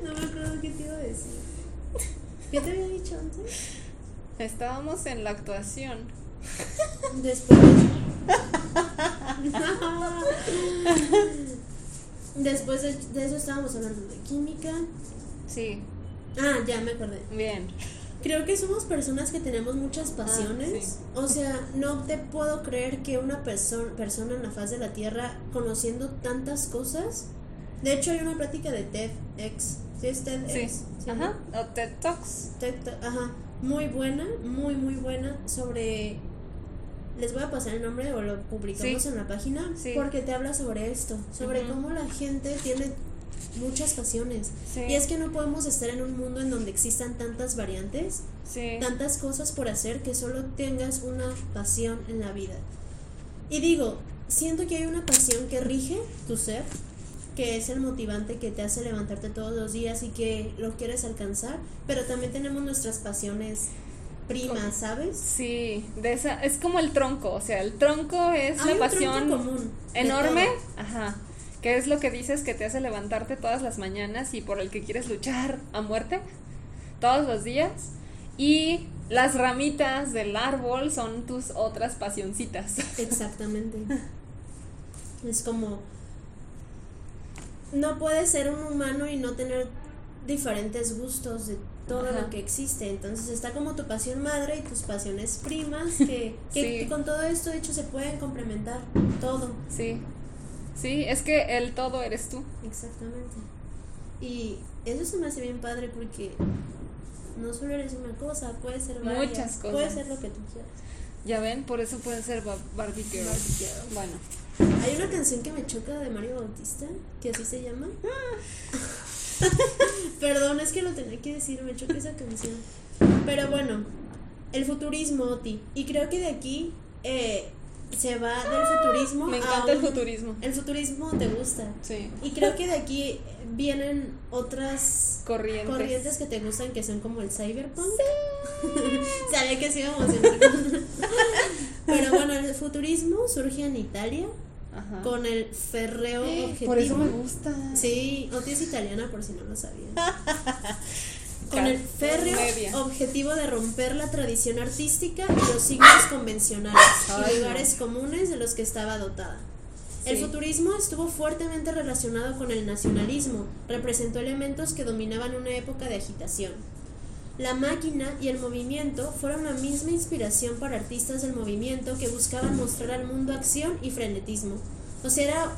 No me acuerdo qué te iba a decir. ¿Qué te había dicho antes? Estábamos en la actuación. Después. Después de, de eso estábamos hablando de química. Sí, Ah, ya me acordé. bien. Creo que somos personas que tenemos muchas pasiones. sí. O sea, no te puedo creer que una perso- persona en la faz de la Tierra, conociendo tantas cosas. De hecho, hay una plática de TEDx. ¿Sí es TEDx? Sí. ¿Sí, Ajá. no? O TED Talks. TED ajá. Muy buena, muy, muy buena. Sobre. Les voy a pasar el nombre o lo publicamos en la página. Sí. Porque te habla sobre esto. Sobre cómo la gente tiene muchas pasiones. Sí. Y es que no podemos estar en un mundo en donde existan tantas variantes Sí. tantas cosas por hacer que solo tengas una pasión en la vida. Y digo, siento que hay una pasión que rige tu ser, que es el motivante que te hace levantarte todos los días y que lo quieres alcanzar, pero también tenemos nuestras pasiones primas, ¿sabes? Sí, de esa es como el tronco, o sea, el tronco es Hay la pasión común enorme, ajá, que es lo que dices que te hace levantarte todas las mañanas y por el que quieres luchar a muerte todos los días y las ramitas del árbol son tus otras pasioncitas. Exactamente. es como no puedes ser un humano y no tener diferentes gustos de todo Ajá. lo que existe. Entonces está como tu pasión madre y tus pasiones primas que, que Sí. con todo esto de hecho se pueden complementar todo. Sí. Sí, es que el todo eres tú. Exactamente. Y eso se me hace bien padre porque no solo eres una cosa, puede ser varias, Muchas cosas. Puede ser lo que tú quieras. Ya ven, por eso puede ser Ba- Barbie Girl. Barbie Girl. Bueno, Hay una canción que me choca de Mario Bautista, que así se llama. Perdón, es que lo tenía que decir, me choca esa canción. Pero bueno, el futurismo, Oti. Y creo que de aquí, eh, se va del futurismo. Me a encanta el un- futurismo. El futurismo te gusta. Sí. Y creo que de aquí vienen otras Corrientes. corrientes que te gustan que son como el cyberpunk. Sabía que sí a emocionar. Pero bueno, el futurismo surge en Italia Ajá. con el ferreo objetivo. Por eso me gusta. Sí, Oti es italiana por si no lo sabían. Con el férreo objetivo de romper la tradición artística y los signos convencionales y lugares comunes de los que estaba dotada. El futurismo estuvo fuertemente relacionado con el nacionalismo, representó elementos que dominaban una época de agitación. La máquina y el movimiento fueron la misma inspiración para artistas del movimiento que buscaban mostrar al mundo acción y frenetismo. O sea, era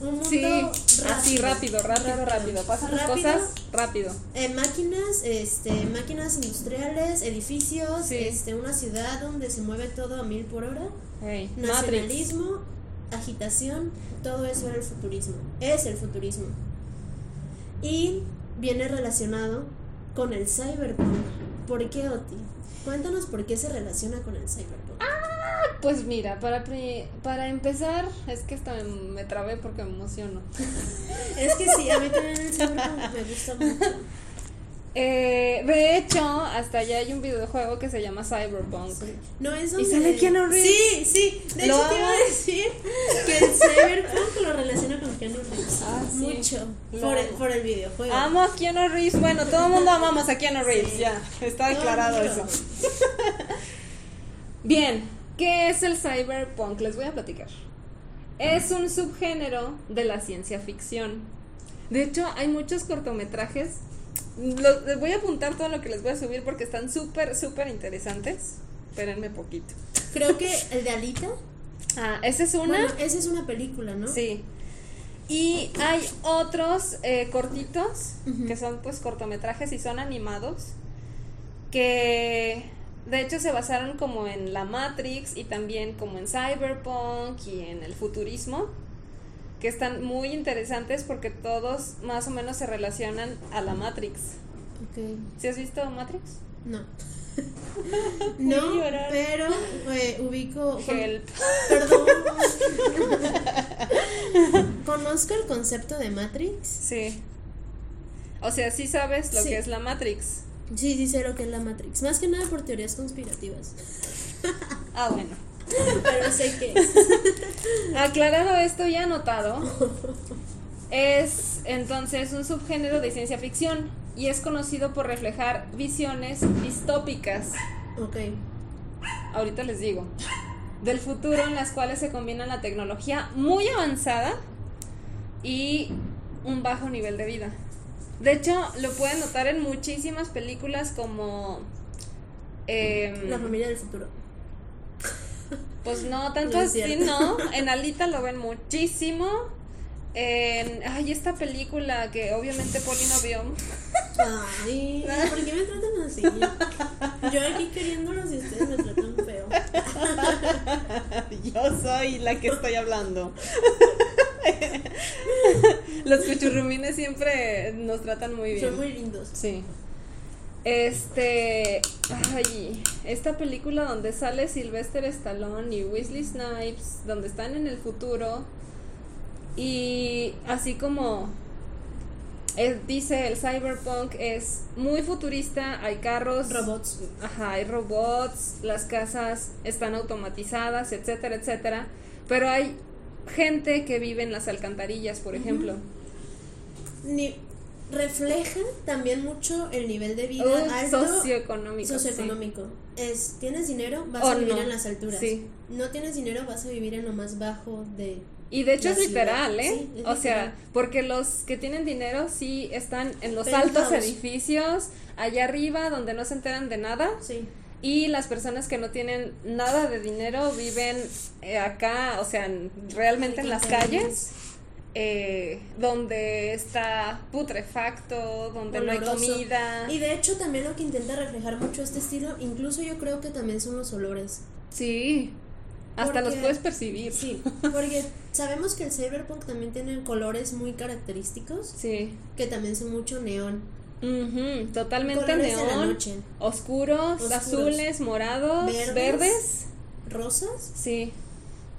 un mundo Sí, así rápido, rápido, rápido. Pasan las cosas rápido. Eh, máquinas, este, máquinas industriales, edificios, Sí. este, una ciudad donde se mueve todo a mil por hora, Hey, Matrix. nacionalismo, agitación, todo eso era el futurismo, es el futurismo. Y viene relacionado con el cyberpunk. ¿Por qué, Oti? Cuéntanos por qué se relaciona con el cyberpunk. Pues mira, para, pri- para empezar, es que hasta me, trabé porque me emociono. Es que sí, a mí también el me gusta mucho. Eh, de hecho, hasta allá hay un videojuego que se llama Cyberpunk. No es ¿Y donde... sale Keanu Reeves? Sí, sí. De hecho, te iba a decir que el cyberpunk lo relaciona con Keanu Reeves. Ah, sí. Mucho. Por el, por el videojuego. Amo a Keanu Reeves. Bueno, todo el mundo amamos a Keanu Reeves. Sí. Ya, está declarado eso. Bien, ¿qué es el cyberpunk? Les voy a platicar. Es un subgénero de la ciencia ficción. De hecho, hay muchos cortometrajes. Les voy a apuntar todo lo que les voy a subir porque están súper, súper interesantes. Espérenme poquito. Creo que el de Alita. Ah, esa es una. Bueno, esa es una película, ¿no? Sí. Y hay otros eh, cortitos, que son pues cortometrajes y son animados, que de hecho se basaron como en la Matrix y también como en Cyberpunk y en el futurismo, que están muy interesantes porque todos más o menos se relacionan a la Matrix. Ok. ¿Sí has visto Matrix? No. No, pero eh, ubico. con-. Perdón. Conozco el concepto de Matrix. Sí. O sea, sí sabes lo Sí. que es la Matrix. Sí, sí sé lo que es la Matrix. Más que nada por teorías conspirativas. Ah, bueno. Pero sé que es. Aclarado esto y anotado, es entonces un subgénero de ciencia ficción y es conocido por reflejar visiones distópicas, Ok. ahorita les digo, del futuro en las cuales se combina la tecnología muy avanzada y un bajo nivel de vida. De hecho, lo pueden notar en muchísimas películas como... em, La familia del futuro. Pues no, tanto No así, no. En Alita lo ven muchísimo. En, ay, esta película que obviamente Poli no vio. Ay, ¿por qué me tratan así? Yo aquí queriéndolos y ustedes me tratan feo. Yo soy la que estoy hablando. Los cuchurrumines siempre nos tratan muy bien. Son muy lindos. Sí. Este, ay, esta película donde sale Sylvester Stallone y Wesley Snipes, donde están en el futuro y así como eh, dice el cyberpunk es muy futurista, hay carros, Robots. ajá, hay robots, las casas están automatizadas, etcétera, etcétera, pero hay gente que vive en las alcantarillas, por ejemplo. Ni, refleja también mucho el nivel de vida Uh, alto socioeconómico. sí. socioeconómico. Es, tienes dinero, vas O a vivir no. en las alturas. Sí. No tienes dinero, vas a vivir en lo más bajo de Y de hecho La es literal, ciudad, ¿eh? sí, es o sea, literal. porque los que tienen dinero sí están en los Penthouse. altos edificios, allá arriba, donde no se enteran de nada. Sí. Y las personas que no tienen nada de dinero viven eh, acá, o sea, en- realmente en las calles, eh, donde está putrefacto, donde no hay comida. Y de hecho también lo que intenta reflejar mucho este estilo, incluso yo creo que también son los olores. Sí, hasta los puedes percibir. Sí, porque sabemos que el cyberpunk también tiene colores muy característicos, Sí. que también son mucho neón. Ujú, totalmente neón. Oscuros, Oscuros. azules, morados, Verdes. verdes. Rosas. Sí.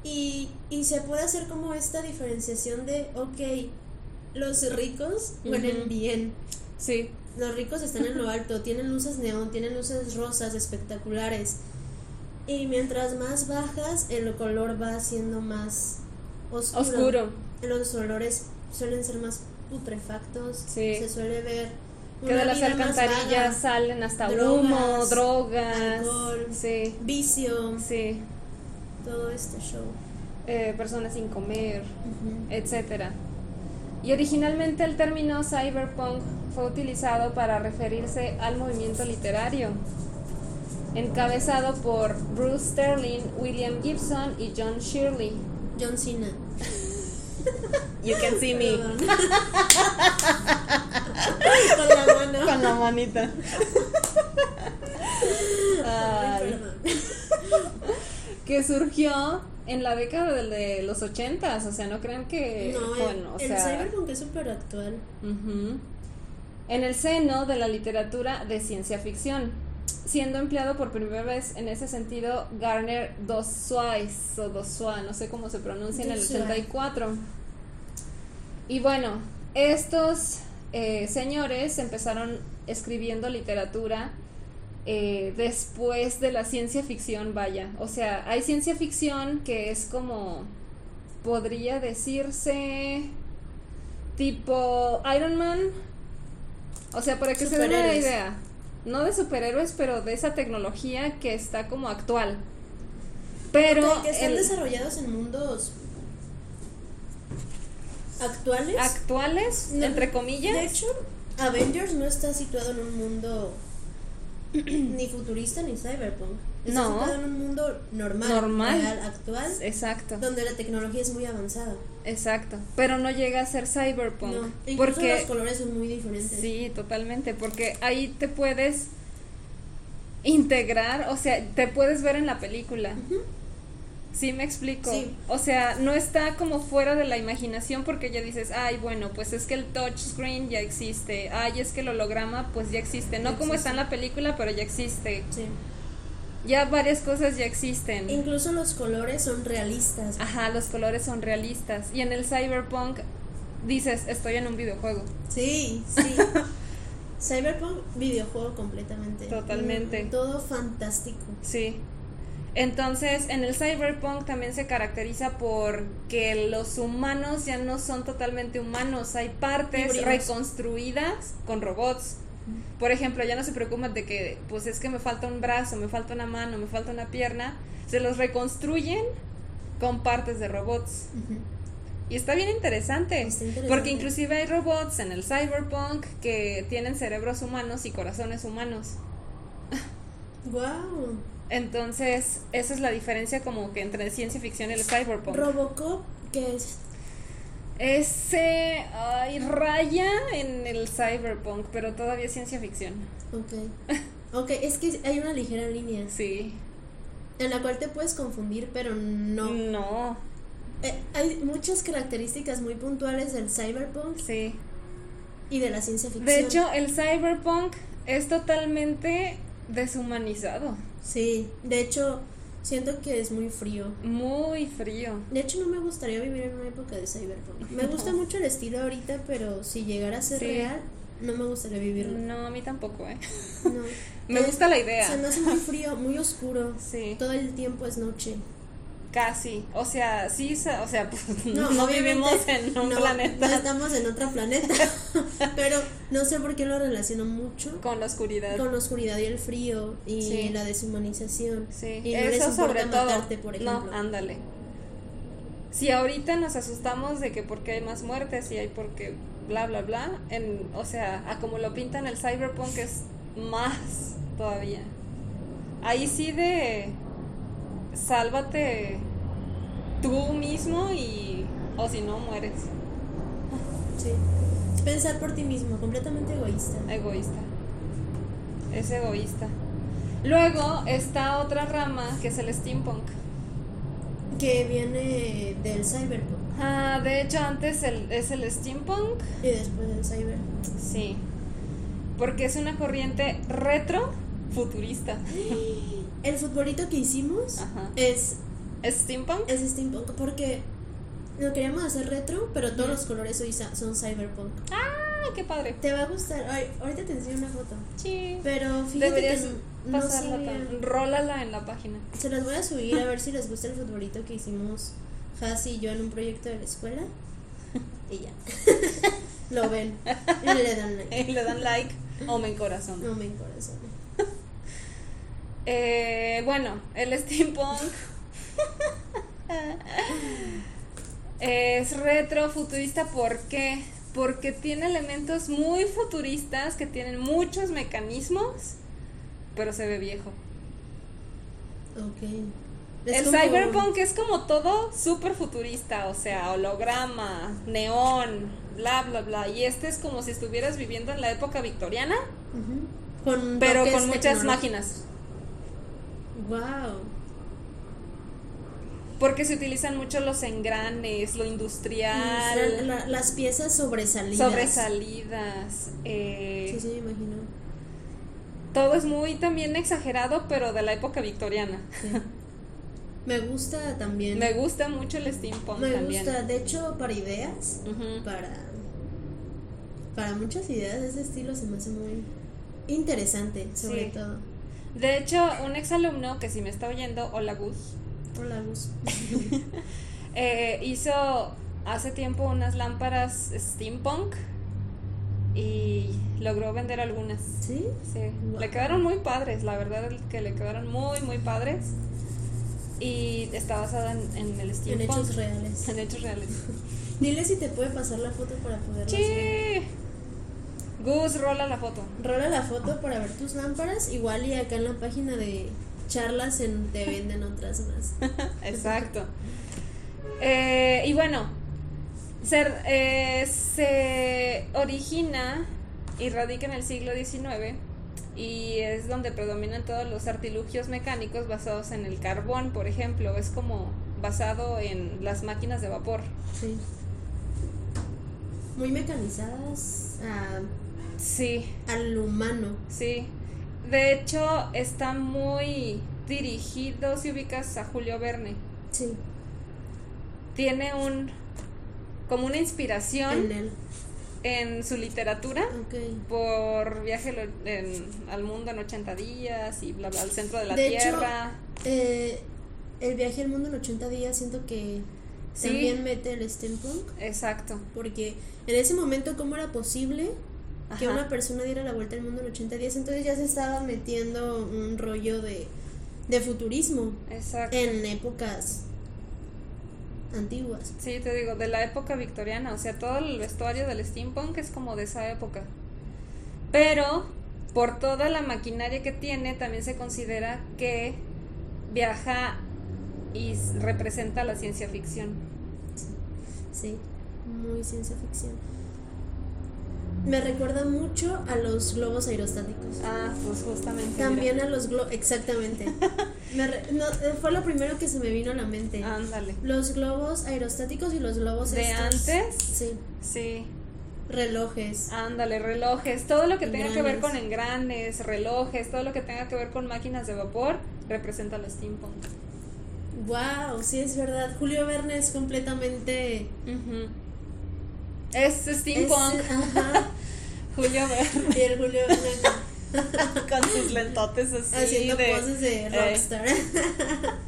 Y, y se puede hacer como esta diferenciación de, ok, los ricos huelen bien. Sí, Los ricos están en lo alto, tienen luces neón, tienen luces rosas espectaculares. Y mientras más bajas, el color va siendo más oscuro. oscuro. Los olores suelen ser más putrefactos. Sí. Se suele ver. Que de las alcantarillas salen hasta Drogas, humo, drogas. alcohol. Sí, vicio, sí. todo este show. Eh, personas sin comer, Ujú. etcétera. Y originalmente el término cyberpunk fue utilizado para referirse al movimiento literario, encabezado por Bruce Sterling, William Gibson y John Shirley. John Cena. You can see Perdón. Con la mano. Con la manita. Ay, que surgió en la década de, los ochentas, o sea, no crean que No, fue, el, o el sea, cyberpunk es súper actual. Ujú. En el seno de la literatura de ciencia ficción, siendo empleado por primera vez en ese sentido Garner Dozois o Dozois, no sé cómo se pronuncia, en el Dozois. 84. Y bueno, estos eh, señores empezaron escribiendo literatura eh, después de la ciencia ficción, vaya. O sea, hay ciencia ficción que es como, podría decirse, tipo Iron Man. O sea, para que se den una idea, no de superhéroes, pero de esa tecnología que está como actual. Pero que están el- desarrollados en mundos actuales. actuales, No, entre comillas. De hecho, Avengers no está situado en un mundo ni futurista ni cyberpunk. Está No. situado en un mundo normal, Normal. real, actual, Exacto, donde la tecnología es muy avanzada. exacto. Pero no llega a ser cyberpunk. No, incluso porque los colores son muy diferentes. Sí, totalmente, porque ahí te puedes integrar, o sea, te puedes ver en la película. Sí, me explico. Sí. O sea, no está como fuera de la imaginación porque ya dices, ay, bueno, pues es que el touchscreen ya existe, ay, es que el holograma pues ya existe, no Ya como existe. está en la película, pero ya existe. Sí. Ya varias cosas ya existen. Incluso los colores son realistas. Ajá, los colores son realistas. Y en el cyberpunk dices, estoy en un videojuego. Sí, sí. Cyberpunk, videojuego completamente. Totalmente. Todo fantástico. Sí. Entonces, en el cyberpunk también se caracteriza por que los humanos ya no son totalmente humanos, hay partes Híbridos. reconstruidas con robots. Por ejemplo, ya no se preocupan de que, pues es que me falta un brazo, me falta una mano, me falta una pierna, se los reconstruyen con partes de robots. Y está bien interesante, Está interesante. porque inclusive hay robots en el cyberpunk que tienen cerebros humanos y corazones humanos. Wow. Entonces, esa es la diferencia como que entre ciencia ficción y el cyberpunk. Robocop, que es Ese ay, raya en el cyberpunk, pero todavía es ciencia ficción. Ok. Ok, es que hay una ligera línea Sí. en la cual te puedes confundir, pero no. No, Eh, hay muchas características muy puntuales del cyberpunk sí. y de la ciencia ficción. De hecho, el cyberpunk es totalmente deshumanizado. Sí, de hecho, siento que es muy frío. Muy frío. De hecho, no me gustaría vivir en una época de cyberpunk. Me gusta mucho el estilo ahorita, pero si llegara a ser Sí. real, no me gustaría vivirlo. No, a mí tampoco, ¿eh? No. Me gusta la idea. Se me hace muy frío, muy oscuro. Sí, Todo el tiempo es noche. Casi. O sea, sí, o sea, pues No, vivimos en un no, planeta No estamos en otro planeta. pero no sé por qué lo relaciono mucho con la oscuridad. con la oscuridad y el frío y Sí. la deshumanización. Sí, y no eso sobre todo. matarte, por ejemplo. No, ándale. Si ahorita nos asustamos de que porque hay más muertes y hay porque bla bla bla, en, o sea, a como lo pintan el cyberpunk es más todavía. Ahí sí de sálvate tú mismo y o si no mueres. Sí. Es pensar por ti mismo, completamente egoísta. Egoísta. Es egoísta. Luego está otra rama que es el steampunk. Que viene del cyberpunk Ah, de hecho antes el, es el steampunk, y después del cyber. sí, porque es una corriente retro futurista. El futbolito que hicimos Ajá. es ¿Es steampunk? Es steampunk porque lo queríamos hacer retro, pero todos los colores hoy son cyberpunk. Ah, qué padre. Te va a gustar. Ay, ahorita te enseño una foto. Sí. Pero fíjate Deberías que no sabía. Rólala en la página. Se las voy a subir a ver si les gusta el futbolito que hicimos Hasi y yo en un proyecto de la escuela. Y ya. Lo ven. Y le dan like. Y le dan like o me corazón. No me corazón. Eh, bueno, el steampunk es retro futurista. ¿Por qué? Porque tiene elementos muy futuristas que tienen muchos mecanismos, pero se ve viejo. Ok. Es el como- cyberpunk es como todo súper futurista, o sea, holograma, neón, bla, bla, bla. Y este es como si estuvieras viviendo en la época victoriana. Con pero con muchas máquinas. Wow. Porque se utilizan mucho los engranes, lo industrial, La- la- las piezas sobresalidas. sobresalidas. eh, Sí, sí, me imagino. Todo es muy también exagerado, pero de la época victoriana. Sí. Me gusta también. Me gusta mucho el steampunk Me también. gusta, de hecho, para ideas, Ujú. para para muchas ideas de ese estilo se me hace muy interesante, sobre Sí. todo. De hecho, un exalumno que si me está oyendo, hola Gus, Hola, Gus. eh, hizo hace tiempo unas lámparas steampunk y logró vender algunas. ¿Sí? Sí, Wow. le quedaron muy padres, la verdad es que le quedaron muy, muy padres. Y está basada en, en el En steampunk. hechos reales. En hechos reales. Dile si te puede pasar la foto para poderla ver. Sí. Gus, rola la foto. Rola la foto para ver tus lámparas, igual y acá en la página de charlas en te venden otras más. Exacto. Eh, y bueno, se, eh, se origina y radica en el siglo XIX y es donde predominan todos los artilugios mecánicos basados en el carbón, por ejemplo. Es como basado en las máquinas de vapor. Sí. Muy mecanizadas a- Sí, al humano. sí. De hecho, está muy dirigido, si ubicas a Julio Verne. Sí, Tiene un como una inspiración en él. en su literatura por viaje en- al mundo en 80 días y bla bla al centro de la De hecho, tierra. Eh, el viaje al mundo en 80 días siento que Sí. también mete el steampunk. Exacto. Porque en ese momento, ¿cómo era posible que Ajá. una persona diera la vuelta al mundo en 80 días? Entonces ya se estaba metiendo un rollo de, de futurismo Exacto. en épocas antiguas. Sí, te digo, de la época victoriana, o sea, todo el vestuario del steampunk es como de esa época. Pero por toda la maquinaria que tiene, también se considera que viaja y representa la ciencia ficción. Sí, muy ciencia ficción. Me recuerda mucho a los globos aerostáticos. Ah, pues justamente. También a los globos, exactamente. Me re- no, eh, fue lo primero que se me vino a la mente. Ándale. Los globos aerostáticos y los globos ¿De estos- antes? Sí, Sí. relojes. Ándale, relojes, todo lo que tenga que ver con engranes, relojes, todo lo que tenga que ver con máquinas de vapor, representa el steampunk. Wow, sí es verdad. Julio Verne es completamente es- steampunk. ajá. Julio Verne Y el Julio Verne con sus lentotes así haciendo de- poses de eh, rockstar.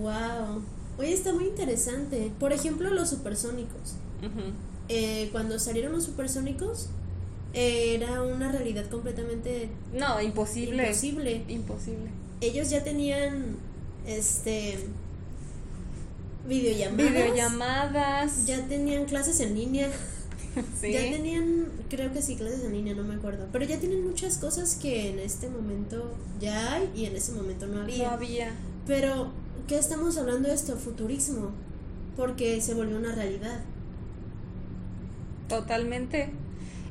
wow. Oye, está muy interesante. Por ejemplo, los supersónicos. Eh, cuando salieron los supersónicos, eh, era una realidad completamente No, imposible. imposible. Imposible. Ellos ya tenían este videollamadas. Videollamadas. Ya tenían clases en línea. sí. Ya tenían, creo que sí, clases en línea, no me acuerdo. Pero ya tienen muchas cosas que en este momento ya hay y en ese momento no había. No había. Pero, ¿qué estamos hablando de esto? Futurismo. Porque se volvió una realidad. Totalmente.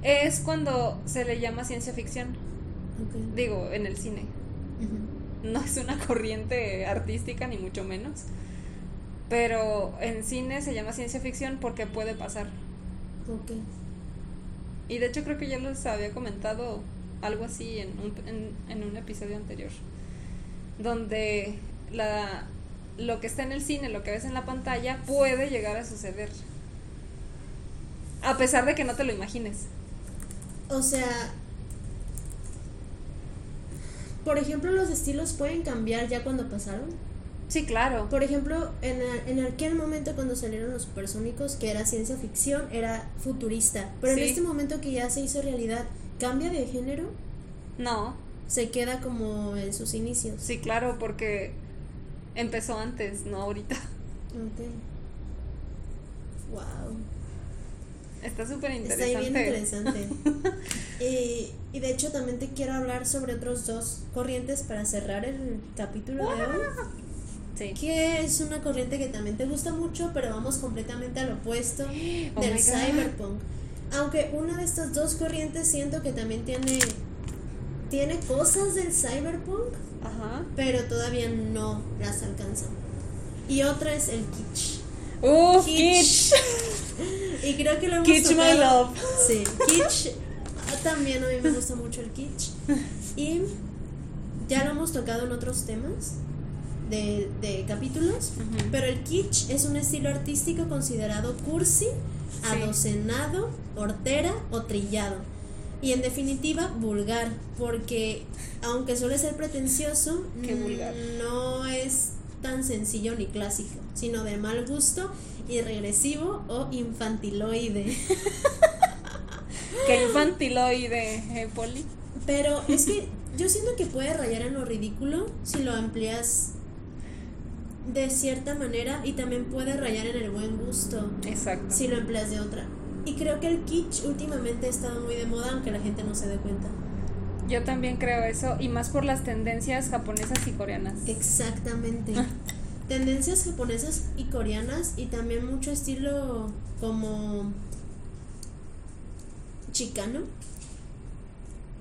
Es cuando se le llama ciencia ficción. Digo, en el cine. No es una corriente artística ni mucho menos. Pero en cine se llama ciencia ficción porque puede pasar. Ok. Y de hecho creo que ya les había comentado algo así en un, en, en un episodio anterior. Donde la, lo que está en el cine, lo que ves en la pantalla, puede llegar a suceder. A pesar de que no te lo imagines. O sea, por ejemplo, los estilos pueden cambiar ya cuando pasaron. Sí, claro. Por ejemplo, en, en aquel momento cuando salieron los supersónicos, que era ciencia ficción, era futurista. Pero en este momento que ya se hizo realidad, ¿cambia de género? No, Se queda como en sus inicios. sí, claro, porque empezó antes, no ahorita. Ok. Wow. Está súper Está ahí interesante. bien interesante. y, y de hecho también te quiero hablar sobre otros dos corrientes para cerrar el capítulo de hoy. Sí. Que es una corriente que también te gusta mucho, pero vamos completamente al opuesto Oh del my cyberpunk. Aunque una de estas dos corrientes siento que también tiene tiene cosas del cyberpunk, Ajá. pero todavía no las alcanza. Y otra es el kitsch. ¡Uh, Kitsch. kitsch! Y creo que lo hemos Kitsch, my tocado- love. Sí, kitsch. También a mí me gusta mucho el kitsch. Y ya lo hemos tocado en otros temas de, de capítulos. Pero el kitsch es un estilo artístico considerado cursi, adocenado, hortera o trillado. Y en definitiva, vulgar, porque aunque suele ser pretencioso, no es tan sencillo ni clásico, sino de mal gusto y regresivo o infantiloide. Qué infantiloide, ¿eh, Poli? Pero es que yo siento que puede rayar en lo ridículo si lo amplias de cierta manera y también puede rayar en el buen gusto Exacto. si lo empleas de otra. Y creo que el kitsch últimamente ha estado muy de moda aunque la gente no se dé cuenta. Yo también creo eso, y más por las tendencias japonesas y coreanas. Exactamente. Tendencias japonesas y coreanas y también mucho estilo como chicano,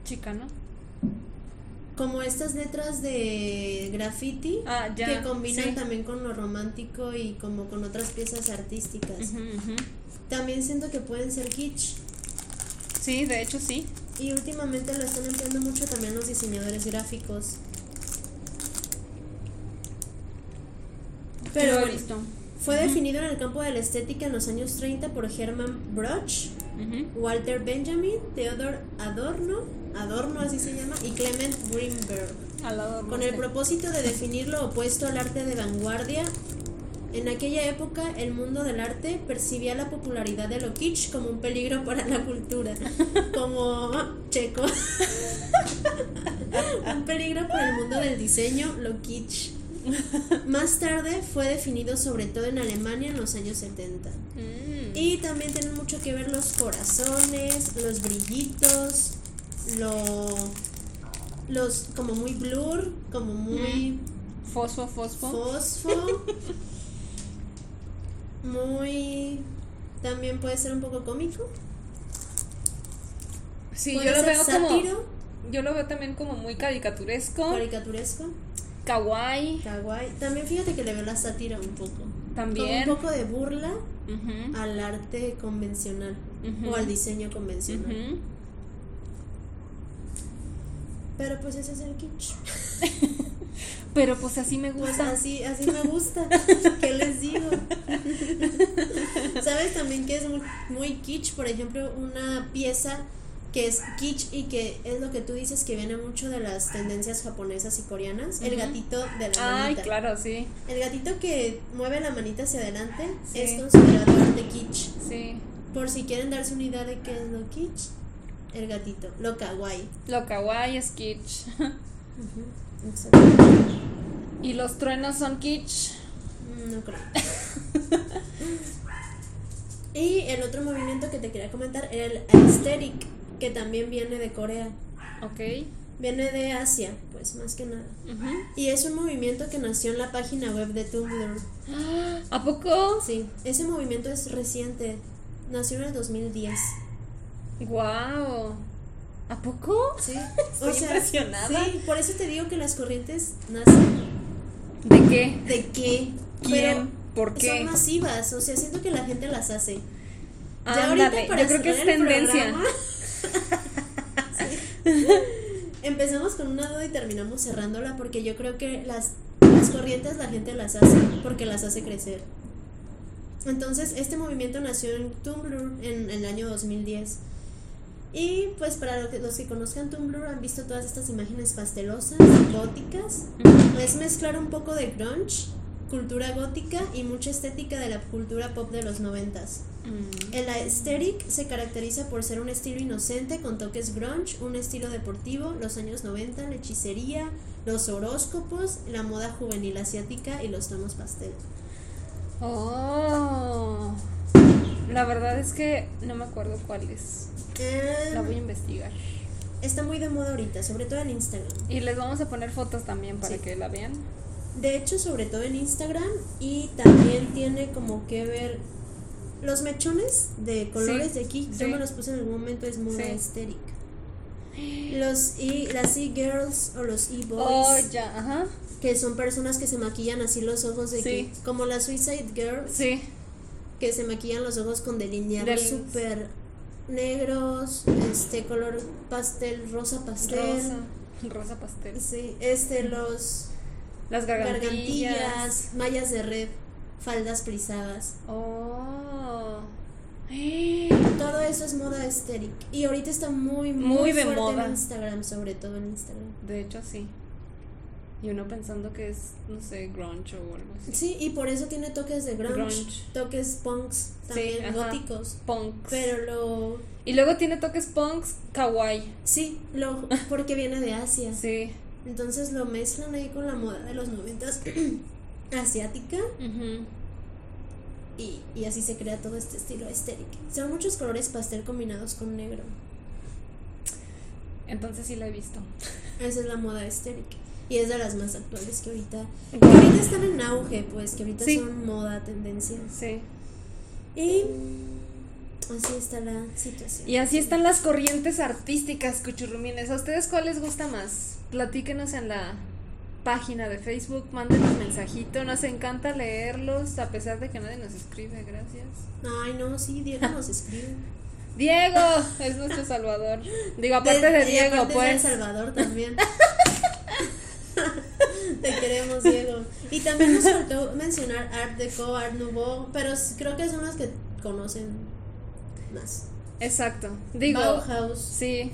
Chicano. Como estas letras de graffiti Ah, ya. que combinan sí. también con lo romántico y como con otras piezas artísticas. También siento que pueden ser kitsch Sí, de hecho sí. y últimamente lo están empleando mucho también los diseñadores gráficos. Pero bueno, fue definido en el campo de la estética en los años 30 por Hermann Broch, Walter Benjamin, Theodor Adorno, Adorno así se llama, y Clement Greenberg, con el propósito de definir lo opuesto al arte de vanguardia. En aquella época, el mundo del arte percibía la popularidad de lo kitsch como un peligro para la cultura, como checo. un peligro para el mundo del diseño, lo kitsch. Más tarde fue definido sobre todo en Alemania en los años 70. Mm. Y también tienen mucho que ver los corazones, los brillitos, lo, los como muy blur, como muy Fosfo, fosfo. fosfo, muy también puede ser un poco cómico. sí, yo lo veo como. Yo lo veo también como muy caricaturesco. caricaturesco, kawaii. kawaii. También fíjate que le veo la sátira un poco. También. Como un poco de burla al arte convencional o al diseño convencional. Pero pues ese es el kitsch. Pero pues así me Pues gusta. así, así me gusta. ¿Qué les digo? ¿Sabes también que es muy, muy kitsch? Por ejemplo, una pieza que es kitsch y que es lo que tú dices que viene mucho de las tendencias japonesas y coreanas. El gatito de la Ay, manita. claro, sí. El gatito que mueve la manita hacia adelante Sí. es considerado arte kitsch. Sí. Por si quieren darse una idea de qué es lo kitsch, el gatito, lo kawaii. Lo kawaii es kitsch. Exacto. Y los truenos son kitsch. Mm, No creo. y el otro movimiento que te quería comentar era el aesthetic, que también viene de Corea. Ok. Viene de Asia, pues más que nada. Y es un movimiento que nació en la página web de Tumblr. ¿A poco? Sí, ese movimiento es reciente. Nació en el 2010. Wow. ¿A poco? Sí, Estoy impresionada. Sí, por eso te digo que las corrientes nacen. ¿De qué? ¿De qué? ¿Quién? ¿Por Son qué? masivas, o sea, siento que la gente las hace. Ándale, yo creo que es tendencia. programa- Sí. Empezamos con una duda y terminamos cerrándola porque yo creo que las, las corrientes la gente las hace porque las hace crecer. Entonces, este movimiento nació en Tumblr en, el año 2010. Y pues para los que, los que conozcan Tumblr han visto todas estas imágenes pastelosas, góticas. Es mezclar un poco de grunge, cultura gótica y mucha estética de la cultura pop de los noventas. Mm. El aesthetic se caracteriza por ser un estilo inocente con toques grunge, un estilo deportivo, los años 90, la hechicería, los horóscopos, la moda juvenil asiática y los tonos pastel. Oh. La verdad es que no me acuerdo cuál es. Em, la voy a investigar. Está muy de moda ahorita, sobre todo en Instagram. Y les vamos a poner fotos también para que la vean. De hecho, sobre todo en Instagram y también tiene como que ver los mechones de colores de aquí. Yo me los puse en algún momento, es muy estéril. Los y las e-girls o los e-boys. Oh, ya, ajá que son personas que se maquillan así los ojos de que, como la Suicide Girl. Sí. Que se maquillan los ojos con delineados súper negros, este color pastel, rosa pastel. Rosa, rosa pastel. Sí, este los las gargantillas, mallas de red, faldas plisadas. Oh. Todo eso es moda estéril. Y ahorita está muy, muy, muy de fuerte moda. en Instagram, sobre todo en Instagram. De hecho, sí. Y uno pensando que es, no sé, grunge o algo así. Sí, y por eso tiene toques de grunge, toques punks también góticos. Punks. Pero lo Y luego tiene toques punks kawaii. Sí, lo porque viene de Asia. Sí. Entonces lo mezclan ahí con la moda de los noventas asiática. Y, y así se crea todo este estilo estéril. Son muchos colores pastel combinados con negro. Entonces sí la he visto. Esa es la moda estéril. Y es de las más actuales que ahorita, que ahorita están en auge, pues, que ahorita son moda, tendencia. Sí. Y así está la situación. Y así están las corrientes artísticas, cuchurrumines. ¿A ustedes cuál les gusta más? Platíquenos en la página de Facebook, mándenos mensajito, nos encanta leerlos, a pesar de que nadie nos escribe, gracias. Ay, no, sí, Diego nos escribe. Diego es nuestro salvador. Digo, aparte de, Diego, pues. Salvador también. Te queremos, Diego. Y también nos faltó mencionar Art Deco, Art Nouveau, pero creo que son las que conocen más. Exacto. Digo, Bauhaus. Sí.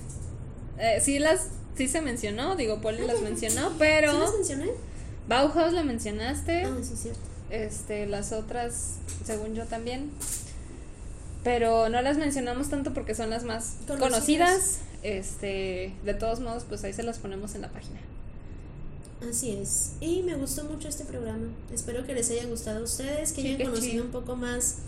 Eh, sí las sí se mencionó, digo, Poli las mencionó, pero ¿Sí las mencioné? Bauhaus la mencionaste. Ah, sí, cierto. Este, las otras, según yo también. Pero no las mencionamos tanto porque son las más conocidas. conocidas. Este, de todos modos, pues ahí se las ponemos en la página. Así es. Y me gustó mucho este programa. Espero que les haya gustado a ustedes, que hayan conocido un poco más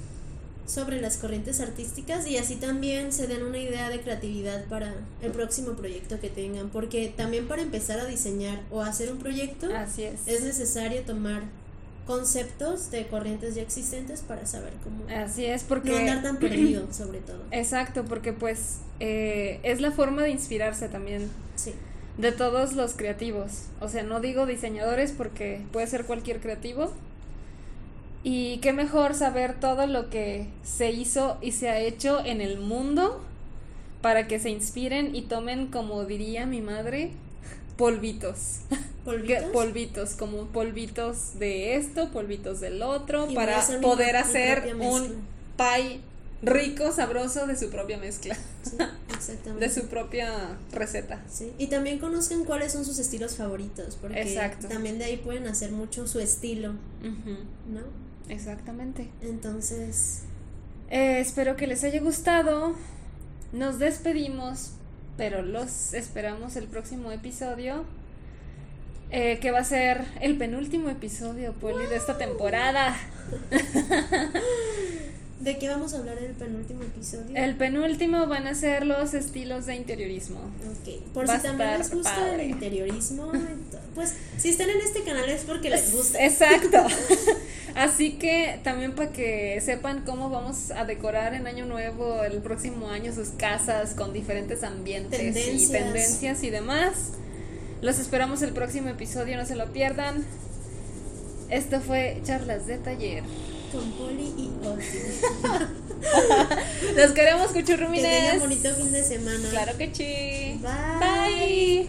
sobre las corrientes artísticas y así también se den una idea de creatividad para el próximo proyecto que tengan, porque también para empezar a diseñar o hacer un proyecto Así es. es necesario tomar conceptos de corrientes ya existentes para saber cómo Así es, porque no andar tan perdido sobre todo. Exacto, porque pues eh, es la forma de inspirarse también. Sí de todos los creativos. O sea, no digo diseñadores porque puede ser cualquier creativo. Y qué mejor saber todo lo que se hizo y se ha hecho en el mundo para que se inspiren y tomen, como diría mi madre, polvitos. ¿Polvitos? polvitos, como polvitos de esto, polvitos del otro, para poder hacer un pie rico, sabroso de su propia mezcla. exactamente. De su propia receta. Sí. Y también conozcan cuáles son sus estilos favoritos, porque Exacto. también de ahí pueden hacer mucho su estilo, ¿no? Exactamente. Entonces... Eh, espero que les haya gustado. Nos despedimos, pero los esperamos el próximo episodio. Eh, que va a ser el penúltimo episodio, Poli, de esta temporada. ¿De qué vamos a hablar en el penúltimo episodio? El penúltimo van a ser los estilos de interiorismo. Ok, por si también les gusta el interiorismo, pues si están en este canal es porque les gusta. Exacto. Así que también para que sepan cómo vamos a decorar en Año Nuevo el próximo año sus casas con diferentes ambientes y tendencias y demás. Los esperamos el próximo episodio, no se lo pierdan. Esto fue Charlas de Taller con Poli y Oti. Los queremos, cuchurrumines. Que tengan bonito fin de semana. Claro que sí. Bye. Bye.